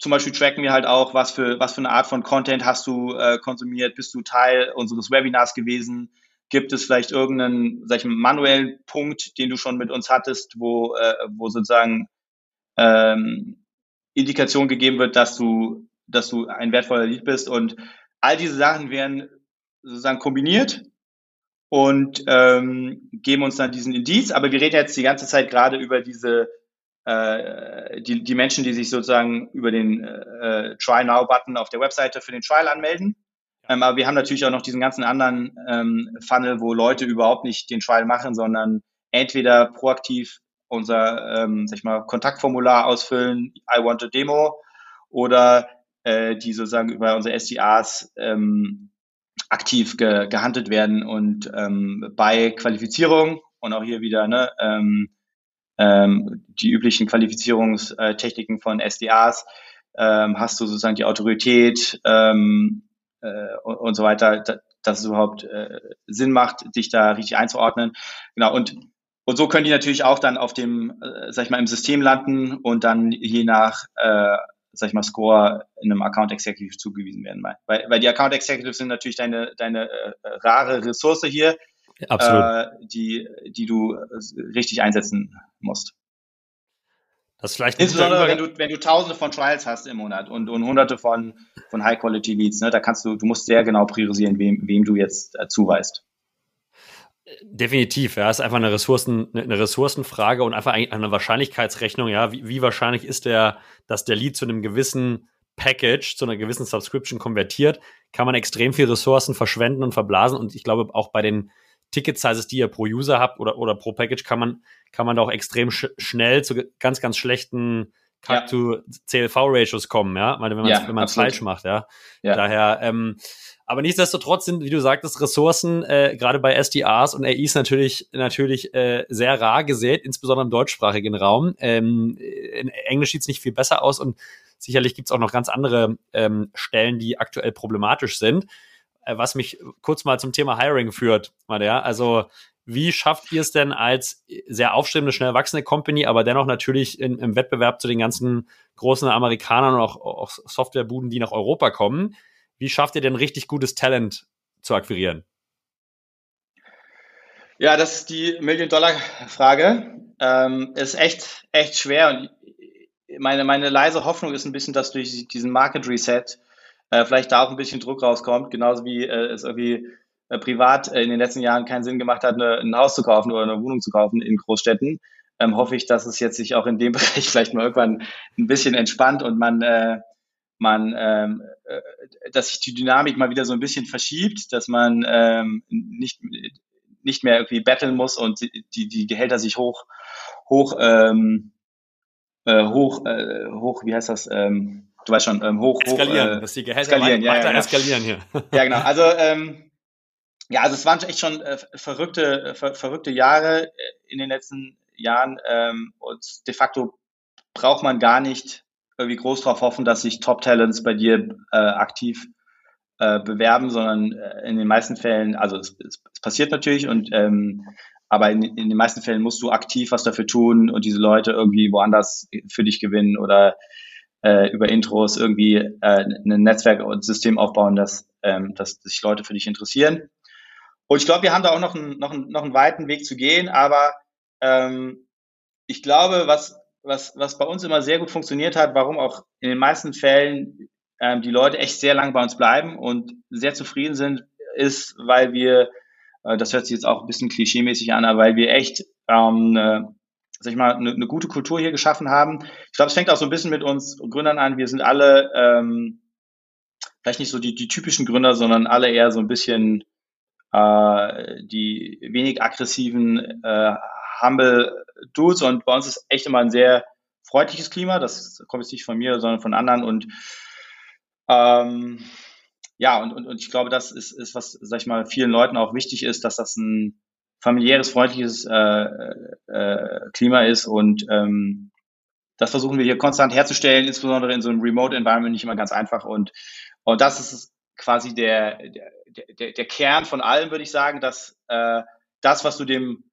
zum Beispiel tracken wir halt auch, was für, was für eine Art von Content hast du äh, konsumiert, bist du Teil unseres Webinars gewesen, gibt es vielleicht irgendeinen, sag ich mal, manuellen Punkt, den du schon mit uns hattest, wo, wo sozusagen ähm, Indikation gegeben wird, dass du, dass du ein wertvoller Lead bist und all diese Sachen werden sozusagen kombiniert und ähm, geben uns dann diesen Indiz. Aber wir reden jetzt die ganze Zeit gerade über diese äh, die, die Menschen, die sich sozusagen über den äh, Try Now-Button auf der Webseite für den Trial anmelden. Ähm, aber wir haben natürlich auch noch diesen ganzen anderen ähm, Funnel, wo Leute überhaupt nicht den Trial machen, sondern entweder proaktiv unser ähm, sag ich mal, Kontaktformular ausfüllen, I want a Demo, oder äh, die sozusagen über unsere SDAs ähm, aktiv ge gehandelt werden und ähm, bei Qualifizierung und auch hier wieder ne, ähm, ähm, die üblichen Qualifizierungstechniken von SDAs, ähm, hast du sozusagen die Autorität ähm, äh, und, und so weiter, da, dass es überhaupt äh, Sinn macht, dich da richtig einzuordnen. Genau, und, und so können die natürlich auch dann auf dem, äh, sag ich mal, im System landen und dann je nach äh, sag ich mal, Score in einem Account Executive zugewiesen werden. Weil, weil die Account Executives sind natürlich deine, deine äh, rare Ressource hier, Absolut. Äh, die, die du richtig einsetzen musst. Das ist vielleicht Insbesondere, wenn du, wenn du tausende von Trials hast im Monat und, und hunderte von, von High-Quality-Leads, ne, da kannst du, du musst sehr genau priorisieren, wem, wem du jetzt äh, zuweist. Definitiv, ja, ist einfach eine Ressourcen, eine Ressourcenfrage und einfach eine Wahrscheinlichkeitsrechnung, ja, wie, wie wahrscheinlich ist der, dass der Lead zu einem gewissen Package, zu einer gewissen Subscription konvertiert, kann man extrem viel Ressourcen verschwenden und verblasen? Und ich glaube auch bei den Ticket-Sizes, die ihr pro User habt oder, oder pro Package, kann man, kann man da auch extrem sch schnell zu ganz, ganz schlechten CAC to CLV-Ratios kommen, ja, wenn man es ja, falsch macht, ja. ja. Daher, ähm, aber nichtsdestotrotz sind, wie du sagtest, Ressourcen äh, gerade bei SDRs und AIs natürlich natürlich äh, sehr rar gesät, insbesondere im deutschsprachigen Raum. Ähm, in Englisch sieht's nicht viel besser aus und sicherlich gibt's auch noch ganz andere ähm, Stellen, die aktuell problematisch sind. Äh, was mich kurz mal zum Thema Hiring führt, ja. Also wie schafft ihr es denn als sehr aufstrebende, schnell wachsende Company, aber dennoch natürlich in, im Wettbewerb zu den ganzen großen Amerikanern und auch, auch Softwarebuden, die nach Europa kommen? Wie schafft ihr denn richtig gutes Talent zu akquirieren? Ja, das ist die Million-Dollar-Frage. Ähm, ist echt, echt schwer. Und meine, meine leise Hoffnung ist ein bisschen, dass durch diesen Market Reset äh, vielleicht da auch ein bisschen Druck rauskommt, genauso wie äh, es irgendwie äh, privat äh, in den letzten Jahren keinen Sinn gemacht hat, eine, ein Haus zu kaufen oder eine Wohnung zu kaufen in Großstädten. Ähm, hoffe ich, dass es jetzt sich auch in dem Bereich vielleicht mal irgendwann ein bisschen entspannt und man, äh, man ähm, äh, dass sich die Dynamik mal wieder so ein bisschen verschiebt, dass man ähm, nicht, nicht mehr irgendwie betteln muss und die, die Gehälter sich hoch, hoch, ähm, äh, hoch, äh, hoch, wie heißt das, ähm, du weißt schon, ähm, hoch, eskalieren, hoch, äh, dass die Gehälter eskalieren, ja, ja, eskalieren hier. Ja, genau. Also ähm, ja, also es waren echt schon äh, verrückte, äh, ver verrückte Jahre äh, in den letzten Jahren ähm, und de facto braucht man gar nicht irgendwie groß darauf hoffen, dass sich Top Talents bei dir äh, aktiv äh, bewerben, sondern in den meisten Fällen, also es, es, es passiert natürlich und ähm, aber in, in, den meisten Fällen musst du aktiv was dafür tun und diese Leute irgendwie woanders für dich gewinnen oder über Intros irgendwie ein Netzwerk und System aufbauen, dass, ähm, dass sich Leute für dich interessieren. Und ich glaube, wir haben da auch noch einen, noch, einen, noch einen weiten Weg zu gehen, aber ähm, ich glaube, was, was, was bei uns immer sehr gut funktioniert hat, warum auch in den meisten Fällen ähm, die Leute echt sehr lang bei uns bleiben und sehr zufrieden sind, ist, weil wir, äh, das hört sich jetzt auch ein bisschen klischeemäßig an, aber weil wir echt ähm, eine sag ich mal, eine, eine gute Kultur hier geschaffen haben. Ich glaube, es fängt auch so ein bisschen mit uns Gründern an. Wir sind alle ähm, vielleicht nicht so die, die typischen Gründer, sondern alle eher so ein bisschen äh, die wenig aggressiven, äh, humble Dudes. Und bei uns ist echt immer ein sehr freundliches Klima. Das kommt jetzt nicht von mir, sondern von anderen. Und ähm, ja, und, und, und ich glaube, das ist, ist, was, sag ich mal, vielen Leuten auch wichtig ist, dass das ein familiäres, freundliches äh, äh, Klima ist und ähm, das versuchen wir hier konstant herzustellen, insbesondere in so einem Remote Environment nicht immer ganz einfach und und das ist quasi der der, der, der Kern von allem, würde ich sagen, dass äh, das, was du dem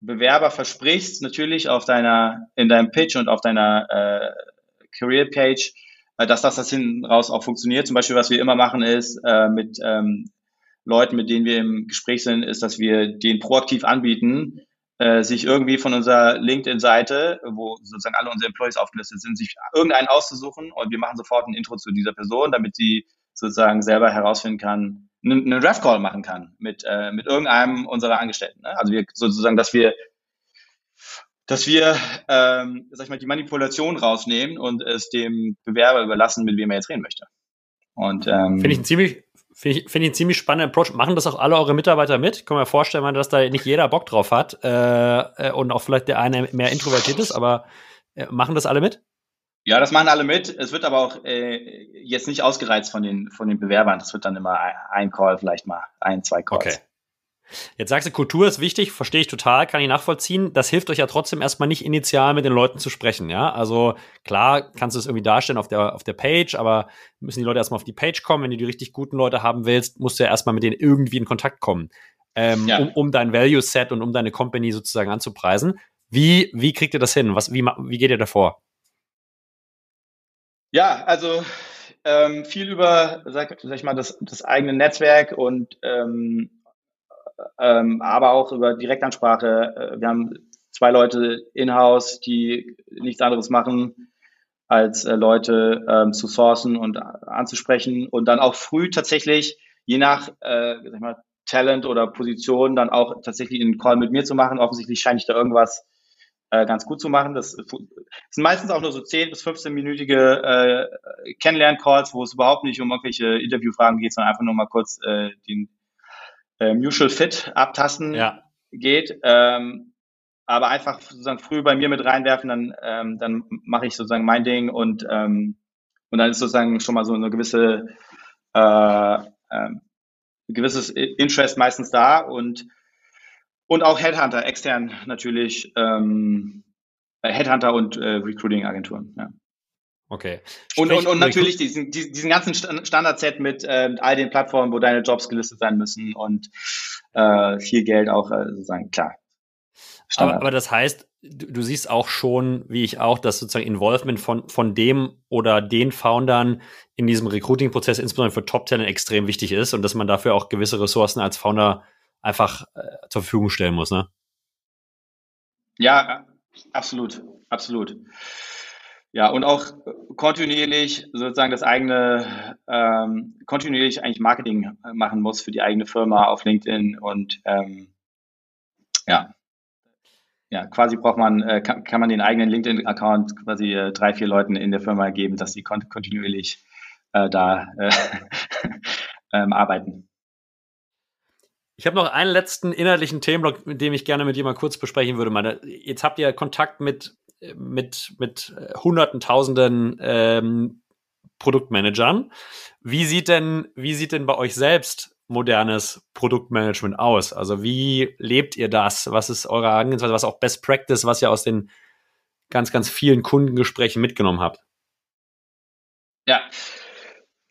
Bewerber versprichst, natürlich auf deiner in deinem Pitch und auf deiner äh, Career Page, äh, dass das das hinten raus auch funktioniert. Zum Beispiel, was wir immer machen, ist äh, mit ähm, Leuten, mit denen wir im Gespräch sind, ist, dass wir den proaktiv anbieten, äh, sich irgendwie von unserer LinkedIn-Seite, wo sozusagen alle unsere Employees aufgelistet sind, sich irgendeinen auszusuchen und wir machen sofort ein Intro zu dieser Person, damit sie sozusagen selber herausfinden kann, einen Ref-Call machen kann mit, äh, mit irgendeinem unserer Angestellten. Ne? Also wir sozusagen, dass wir dass wir, ähm, sag ich mal, die Manipulation rausnehmen und es dem Bewerber überlassen, mit wem er jetzt reden möchte. Und ähm, finde ich ein ziemlich Finde ich, find ich einen ziemlich spannenden Approach. Machen das auch alle eure Mitarbeiter mit? Ich kann mir vorstellen, dass da nicht jeder Bock drauf hat äh, äh, und auch vielleicht der eine mehr introvertiert ist, aber äh, machen das alle mit? Ja, das machen alle mit. Es wird aber auch äh, jetzt nicht ausgereizt von den, von den Bewerbern. Das wird dann immer ein Call, vielleicht mal ein, zwei Calls. Okay. Jetzt sagst du, Kultur ist wichtig, verstehe ich total, kann ich nachvollziehen. Das hilft euch ja trotzdem erstmal nicht initial mit den Leuten zu sprechen, ja. Also klar kannst du es irgendwie darstellen auf der, auf der Page, aber müssen die Leute erstmal auf die Page kommen. Wenn du die richtig guten Leute haben willst, musst du ja erstmal mit denen irgendwie in Kontakt kommen, ähm, ja. um, um dein Value Set und um deine Company sozusagen anzupreisen. Wie, wie kriegt ihr das hin? Was, wie, wie geht ihr davor? Ja, also ähm, viel über, sag, sag ich mal, das, das eigene Netzwerk und ähm, ähm, aber auch über Direktansprache. Äh, wir haben zwei Leute in-house, die nichts anderes machen, als äh, Leute ähm, zu sourcen und anzusprechen und dann auch früh tatsächlich, je nach äh, sag ich mal, Talent oder Position, dann auch tatsächlich einen Call mit mir zu machen. Offensichtlich scheine ich da irgendwas äh, ganz gut zu machen. Das, das sind meistens auch nur so 10 bis 15-minütige äh, Kennenlern-Calls, wo es überhaupt nicht um irgendwelche Interviewfragen geht, sondern einfach nur mal kurz äh, den äh, Mutual Fit abtasten ja. geht. Ähm, aber einfach sozusagen früh bei mir mit reinwerfen, dann, ähm, dann mache ich sozusagen mein Ding und, ähm, und dann ist sozusagen schon mal so eine gewisse äh, äh, gewisses Interest meistens da und und auch Headhunter extern natürlich ähm, Headhunter und äh, Recruiting Agenturen. Ja. Okay. und, und, und natürlich diesen, diesen ganzen Standard-Set mit äh, all den Plattformen, wo deine Jobs gelistet sein müssen und äh, viel Geld auch äh, sozusagen, klar. Aber, aber, das heißt, du, du, siehst auch schon, wie ich auch, dass sozusagen Involvement von, von dem oder den Foundern in diesem Recruiting-Prozess, insbesondere für Top-Talent, extrem wichtig ist und dass man dafür auch gewisse Ressourcen als Founder einfach äh, zur Verfügung stellen muss, ne? Ja, absolut, absolut. Ja, und auch kontinuierlich sozusagen das eigene, ähm, kontinuierlich eigentlich Marketing machen muss für die eigene Firma auf LinkedIn und ähm, ja, ja, quasi braucht man, äh, kann, kann man den eigenen LinkedIn-Account quasi äh, drei, vier Leuten in der Firma geben, dass sie kont kontinuierlich äh, da äh, ähm, arbeiten. Ich habe noch einen letzten inhaltlichen Themenblock, mit dem ich gerne mit dir mal kurz besprechen würde. Meine, jetzt habt ihr Kontakt mit mit, mit äh, hunderten, tausenden ähm, Produktmanagern. Wie sieht denn, wie sieht denn bei euch selbst modernes Produktmanagement aus? Also wie lebt ihr das? Was ist eure Herangehensweise? Was ist auch Best Practice, was ihr aus den ganz, ganz vielen Kundengesprächen mitgenommen habt? Ja.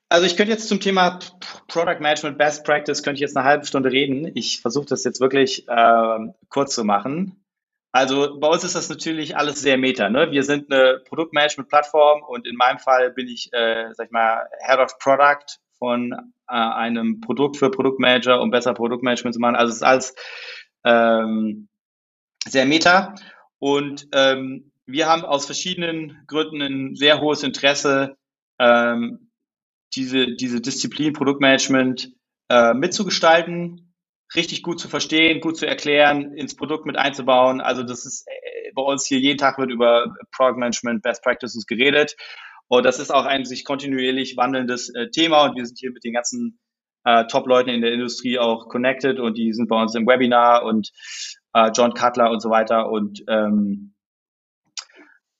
Also ich könnte jetzt zum Thema Product Management Best Practice könnte ich jetzt eine halbe Stunde reden. Ich versuche das jetzt wirklich äh, kurz zu machen. Also bei uns ist das natürlich alles sehr meta. Ne? Wir sind eine Produktmanagement-Plattform und in meinem Fall bin ich, äh, sag ich mal, Head of Product von äh, einem Produkt für Produktmanager, um besser Produktmanagement zu machen. Also es ist alles ähm, sehr meta. Und ähm, wir haben aus verschiedenen Gründen ein sehr hohes Interesse, ähm, diese, diese Disziplin Produktmanagement äh, mitzugestalten richtig gut zu verstehen, gut zu erklären, ins Produkt mit einzubauen. Also das ist, bei uns hier jeden Tag wird über Product Management, Best Practices geredet. Und das ist auch ein sich kontinuierlich wandelndes äh, Thema. Und wir sind hier mit den ganzen äh, Top-Leuten in der Industrie auch connected und die sind bei uns im Webinar und äh, John Cutler und so weiter. Und ähm,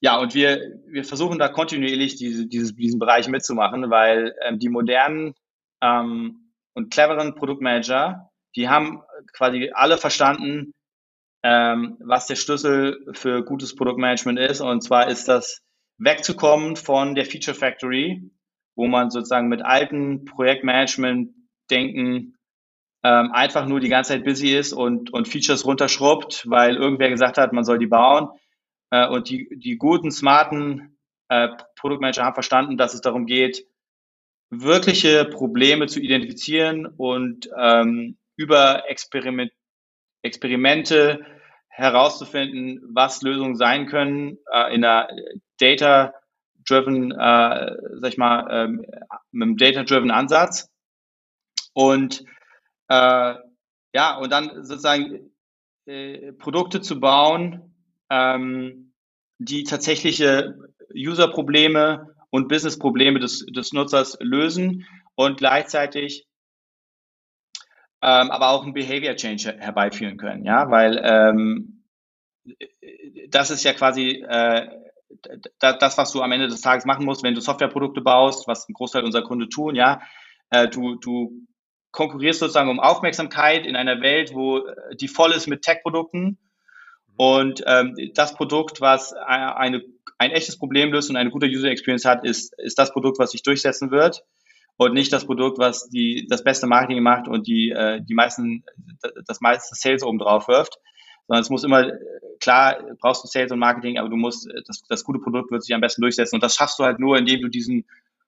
ja, und wir, wir versuchen da kontinuierlich diese, dieses, diesen Bereich mitzumachen, weil ähm, die modernen ähm, und cleveren Produktmanager, die haben quasi alle verstanden, ähm, was der Schlüssel für gutes Produktmanagement ist. Und zwar ist das wegzukommen von der Feature Factory, wo man sozusagen mit alten Projektmanagement-Denken ähm, einfach nur die ganze Zeit busy ist und, und Features runterschrubbt, weil irgendwer gesagt hat, man soll die bauen. Äh, und die, die guten, smarten äh, Produktmanager haben verstanden, dass es darum geht, wirkliche Probleme zu identifizieren und ähm, über Experiment, Experimente herauszufinden, was Lösungen sein können äh, in einer Data-driven, äh, sag ich mal, ähm, mit einem Data-driven Ansatz. Und äh, ja, und dann sozusagen äh, Produkte zu bauen, ähm, die tatsächliche User-Probleme und Business-Probleme des, des Nutzers lösen und gleichzeitig ähm, aber auch ein Behavior Change herbeiführen können, ja, weil ähm, das ist ja quasi äh, das, was du am Ende des Tages machen musst, wenn du Softwareprodukte baust, was ein Großteil unserer Kunden tun, ja, äh, du, du konkurrierst sozusagen um Aufmerksamkeit in einer Welt, wo die voll ist mit Tech-Produkten und ähm, das Produkt, was eine, ein echtes Problem löst und eine gute User Experience hat, ist, ist das Produkt, was sich durchsetzen wird und nicht das Produkt, was die, das beste Marketing macht und die, äh, die meisten, das meiste Sales oben drauf wirft. Sondern es muss immer, klar, brauchst du Sales und Marketing, aber du musst, das, das gute Produkt wird sich am besten durchsetzen. Und das schaffst du halt nur, indem du diesen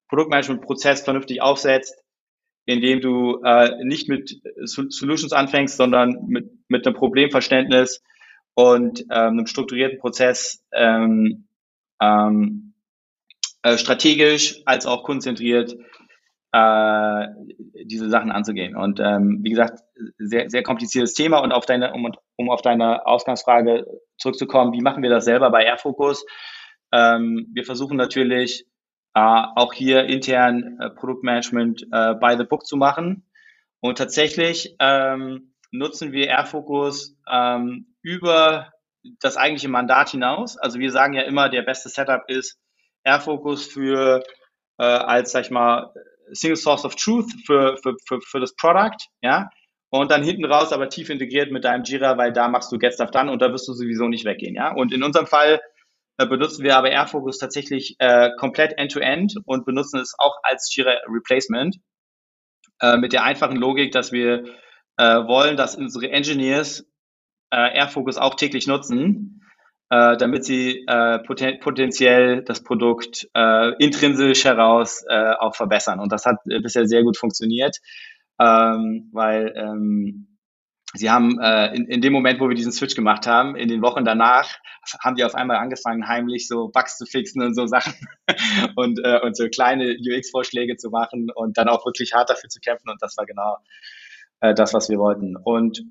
Produktmanagement-Prozess vernünftig aufsetzt, indem du äh, nicht mit Solutions anfängst, sondern mit, mit einem Problemverständnis, und ähm, einem strukturierten Prozess ähm, ähm, äh, strategisch als auch konzentriert äh, diese Sachen anzugehen. Und ähm, wie gesagt, sehr, sehr kompliziertes Thema. Und auf deine, um, um auf deine Ausgangsfrage zurückzukommen, wie machen wir das selber bei Airfocus? Ähm, wir versuchen natürlich äh, auch hier intern äh, Produktmanagement äh, by the book zu machen. Und tatsächlich ähm, nutzen wir Airfocus ähm, über das eigentliche Mandat hinaus. Also wir sagen ja immer, der beste Setup ist Airfocus für äh, als, sag ich mal, Single Source of Truth für, für, für, für das Product, ja. Und dann hinten raus aber tief integriert mit deinem Jira, weil da machst du Get Stuff Done und da wirst du sowieso nicht weggehen, ja. Und in unserem Fall äh, benutzen wir aber Airfocus tatsächlich äh, komplett end-to-end -End und benutzen es auch als Jira Replacement äh, mit der einfachen Logik, dass wir äh, wollen, dass unsere Engineers äh, Airfocus auch täglich nutzen, äh, damit sie äh, poten potenziell das Produkt äh, intrinsisch heraus äh, auch verbessern. Und das hat bisher sehr gut funktioniert, ähm, weil ähm, Sie haben äh, in, in dem Moment, wo wir diesen Switch gemacht haben, in den Wochen danach, haben die auf einmal angefangen, heimlich so Bugs zu fixen und so Sachen und, äh, und so kleine UX-Vorschläge zu machen und dann auch wirklich hart dafür zu kämpfen. Und das war genau äh, das, was wir wollten. Und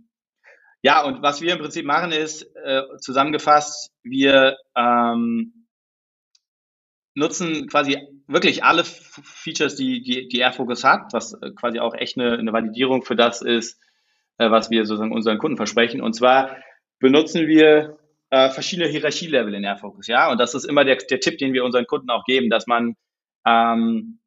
ja, und was wir im Prinzip machen ist, äh, zusammengefasst, wir ähm, nutzen quasi wirklich alle Features, die, die, die Airfocus hat, was äh, quasi auch echt eine, eine Validierung für das ist, äh, was wir sozusagen unseren Kunden versprechen. Und zwar benutzen wir äh, verschiedene Hierarchielevel in Airfocus, ja. Und das ist immer der, der Tipp, den wir unseren Kunden auch geben, dass man ähm,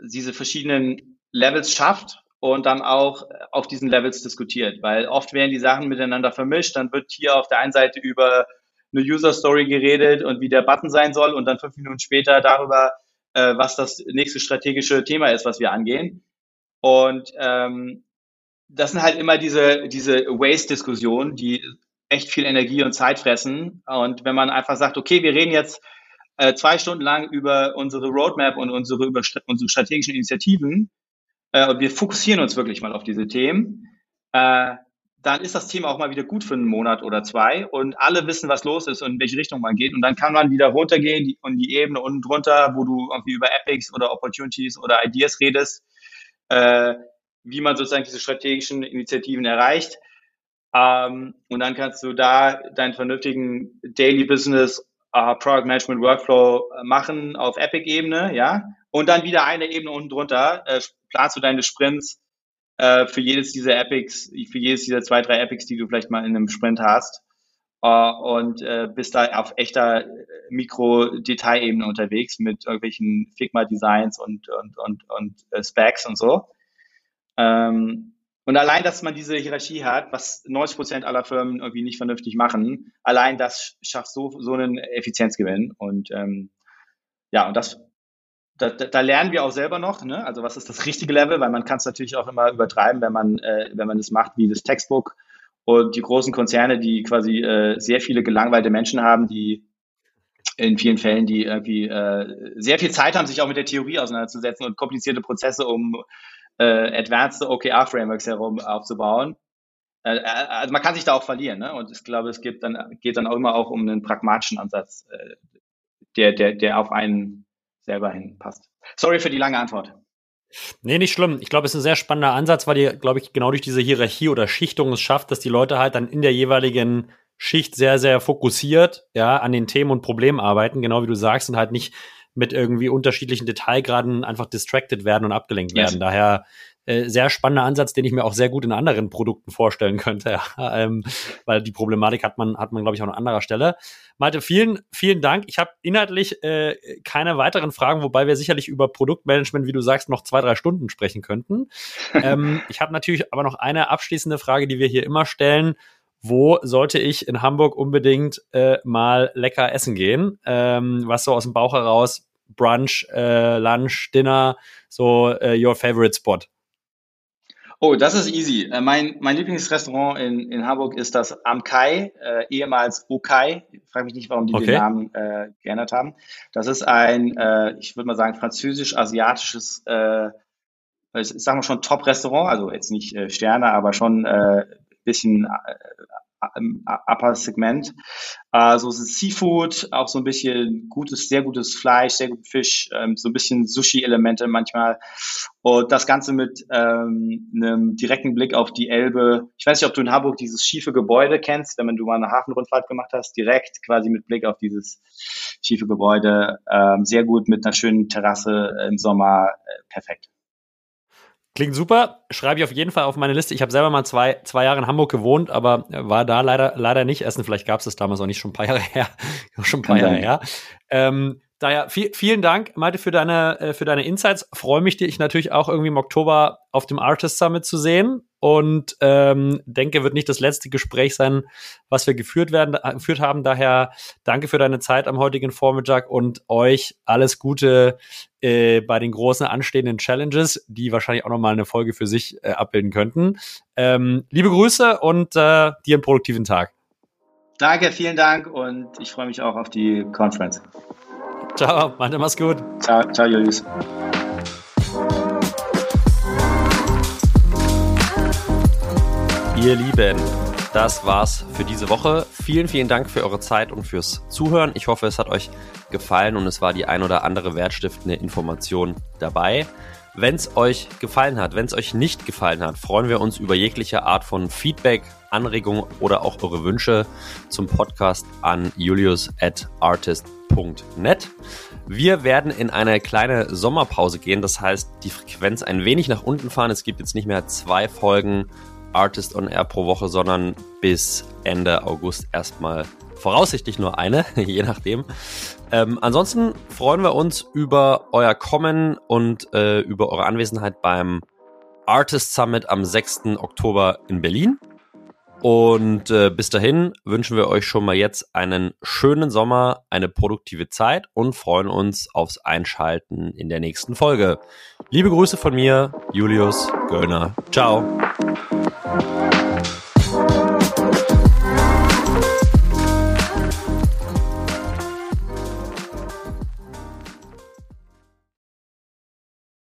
diese verschiedenen Levels schafft und dann auch auf diesen Levels diskutiert, weil oft werden die Sachen miteinander vermischt, dann wird hier auf der einen Seite über eine User Story geredet und wie der Button sein soll und dann fünf Minuten später darüber, äh, was das nächste strategische Thema ist, was wir angehen. Und ähm, das sind halt immer diese, diese Waste-Diskussionen, die echt viel Energie und Zeit fressen. Und wenn man einfach sagt, okay, wir reden jetzt äh, zwei Stunden lang über unsere Roadmap und unsere, über unsere strategischen Initiativen, äh, und wir fokussieren uns wirklich mal auf diese Themen, äh, dann ist das Thema auch mal wieder gut für einen Monat oder zwei und alle wissen, was los ist und in welche Richtung man geht. Und dann kann man wieder runtergehen und die Ebene unten drunter, wo du irgendwie über Epics oder Opportunities oder Ideas redest, äh, wie man sozusagen diese strategischen Initiativen erreicht. Ähm, und dann kannst du da deinen vernünftigen Daily Business uh, Product Management Workflow äh, machen auf Epic-Ebene, ja. Und dann wieder eine Ebene unten drunter, äh, planst du deine Sprints äh, für jedes dieser Epics, für jedes dieser zwei, drei Epics, die du vielleicht mal in einem Sprint hast. Uh, und äh, bist da auf echter Mikro-Detailebene unterwegs mit irgendwelchen Figma-Designs und, und, und, und äh, Specs und so. Ähm, und allein, dass man diese Hierarchie hat, was 90 Prozent aller Firmen irgendwie nicht vernünftig machen, allein das schafft so, so einen Effizienzgewinn. Und ähm, ja, und das, da, da lernen wir auch selber noch, ne? also was ist das richtige Level, weil man kann es natürlich auch immer übertreiben, wenn man, äh, wenn man es macht wie das Textbook und die großen Konzerne, die quasi äh, sehr viele gelangweilte Menschen haben, die in vielen Fällen, die irgendwie äh, sehr viel Zeit haben, sich auch mit der Theorie auseinanderzusetzen und komplizierte Prozesse um äh, advanced OKR-Frameworks herum aufzubauen. Äh, äh, also man kann sich da auch verlieren, ne? Und ich glaube, es gibt dann, geht dann auch immer auch um einen pragmatischen Ansatz, äh, der, der, der auf einen selber hinpasst. Sorry für die lange Antwort. Nee, nicht schlimm. Ich glaube, es ist ein sehr spannender Ansatz, weil ihr, glaube ich, genau durch diese Hierarchie oder Schichtung es schafft, dass die Leute halt dann in der jeweiligen Schicht sehr, sehr fokussiert, ja, an den Themen und Problemen arbeiten, genau wie du sagst, und halt nicht mit irgendwie unterschiedlichen Detailgraden einfach distracted werden und abgelenkt yes. werden. Daher äh, sehr spannender Ansatz, den ich mir auch sehr gut in anderen Produkten vorstellen könnte, ja, ähm, weil die Problematik hat man, hat man, glaube ich, auch an anderer Stelle. Malte, vielen, vielen Dank. Ich habe inhaltlich äh, keine weiteren Fragen, wobei wir sicherlich über Produktmanagement, wie du sagst, noch zwei, drei Stunden sprechen könnten. ähm, ich habe natürlich aber noch eine abschließende Frage, die wir hier immer stellen wo sollte ich in Hamburg unbedingt äh, mal lecker essen gehen? Ähm, was so aus dem Bauch heraus Brunch, äh, Lunch, Dinner, so äh, your favorite spot? Oh, das ist easy. Äh, mein, mein Lieblingsrestaurant in, in Hamburg ist das Am Kai, äh, ehemals Okai. Ich frage mich nicht, warum die okay. den Namen äh, geändert haben. Das ist ein, äh, ich würde mal sagen, französisch-asiatisches, äh, sagen wir schon Top-Restaurant, also jetzt nicht äh, Sterne, aber schon äh, bisschen äh, Upper Segment. Äh, so Seafood, auch so ein bisschen gutes, sehr gutes Fleisch, sehr gut Fisch, ähm, so ein bisschen Sushi-Elemente manchmal. Und das Ganze mit ähm, einem direkten Blick auf die Elbe. Ich weiß nicht, ob du in Hamburg dieses schiefe Gebäude kennst, wenn du mal eine Hafenrundfahrt gemacht hast, direkt quasi mit Blick auf dieses schiefe Gebäude. Ähm, sehr gut mit einer schönen Terrasse im Sommer. Äh, perfekt. Klingt super. Schreibe ich auf jeden Fall auf meine Liste. Ich habe selber mal zwei, zwei Jahre in Hamburg gewohnt, aber war da leider, leider nicht essen. Vielleicht gab es das damals auch nicht, schon ein paar Jahre her. schon ein paar Jahre her. Ähm, daher viel, vielen Dank, Malte, für deine, äh, für deine Insights. Freue mich, dich natürlich auch irgendwie im Oktober auf dem Artist Summit zu sehen und ähm, denke, wird nicht das letzte Gespräch sein, was wir geführt werden, äh, geführt haben. Daher danke für deine Zeit am heutigen Vormittag und euch alles Gute äh, bei den großen anstehenden Challenges, die wahrscheinlich auch nochmal eine Folge für sich äh, abbilden könnten. Ähm, liebe Grüße und äh, dir einen produktiven Tag. Danke, vielen Dank und ich freue mich auch auf die Conference. Ciao, Mante, mach's gut. Ciao, ciao, Julius. Ihr Lieben, das war's für diese Woche. Vielen, vielen Dank für eure Zeit und fürs Zuhören. Ich hoffe, es hat euch gefallen und es war die ein oder andere wertstiftende Information dabei. Wenn es euch gefallen hat, wenn es euch nicht gefallen hat, freuen wir uns über jegliche Art von Feedback, Anregungen oder auch eure Wünsche zum Podcast an julius at artist.net. Wir werden in eine kleine Sommerpause gehen, das heißt die Frequenz ein wenig nach unten fahren. Es gibt jetzt nicht mehr zwei Folgen Artist on Air pro Woche, sondern bis Ende August erstmal voraussichtlich nur eine, je nachdem. Ähm, ansonsten freuen wir uns über euer Kommen und äh, über eure Anwesenheit beim Artist Summit am 6. Oktober in Berlin. Und äh, bis dahin wünschen wir euch schon mal jetzt einen schönen Sommer, eine produktive Zeit und freuen uns aufs Einschalten in der nächsten Folge. Liebe Grüße von mir, Julius Göllner. Ciao. Thank you.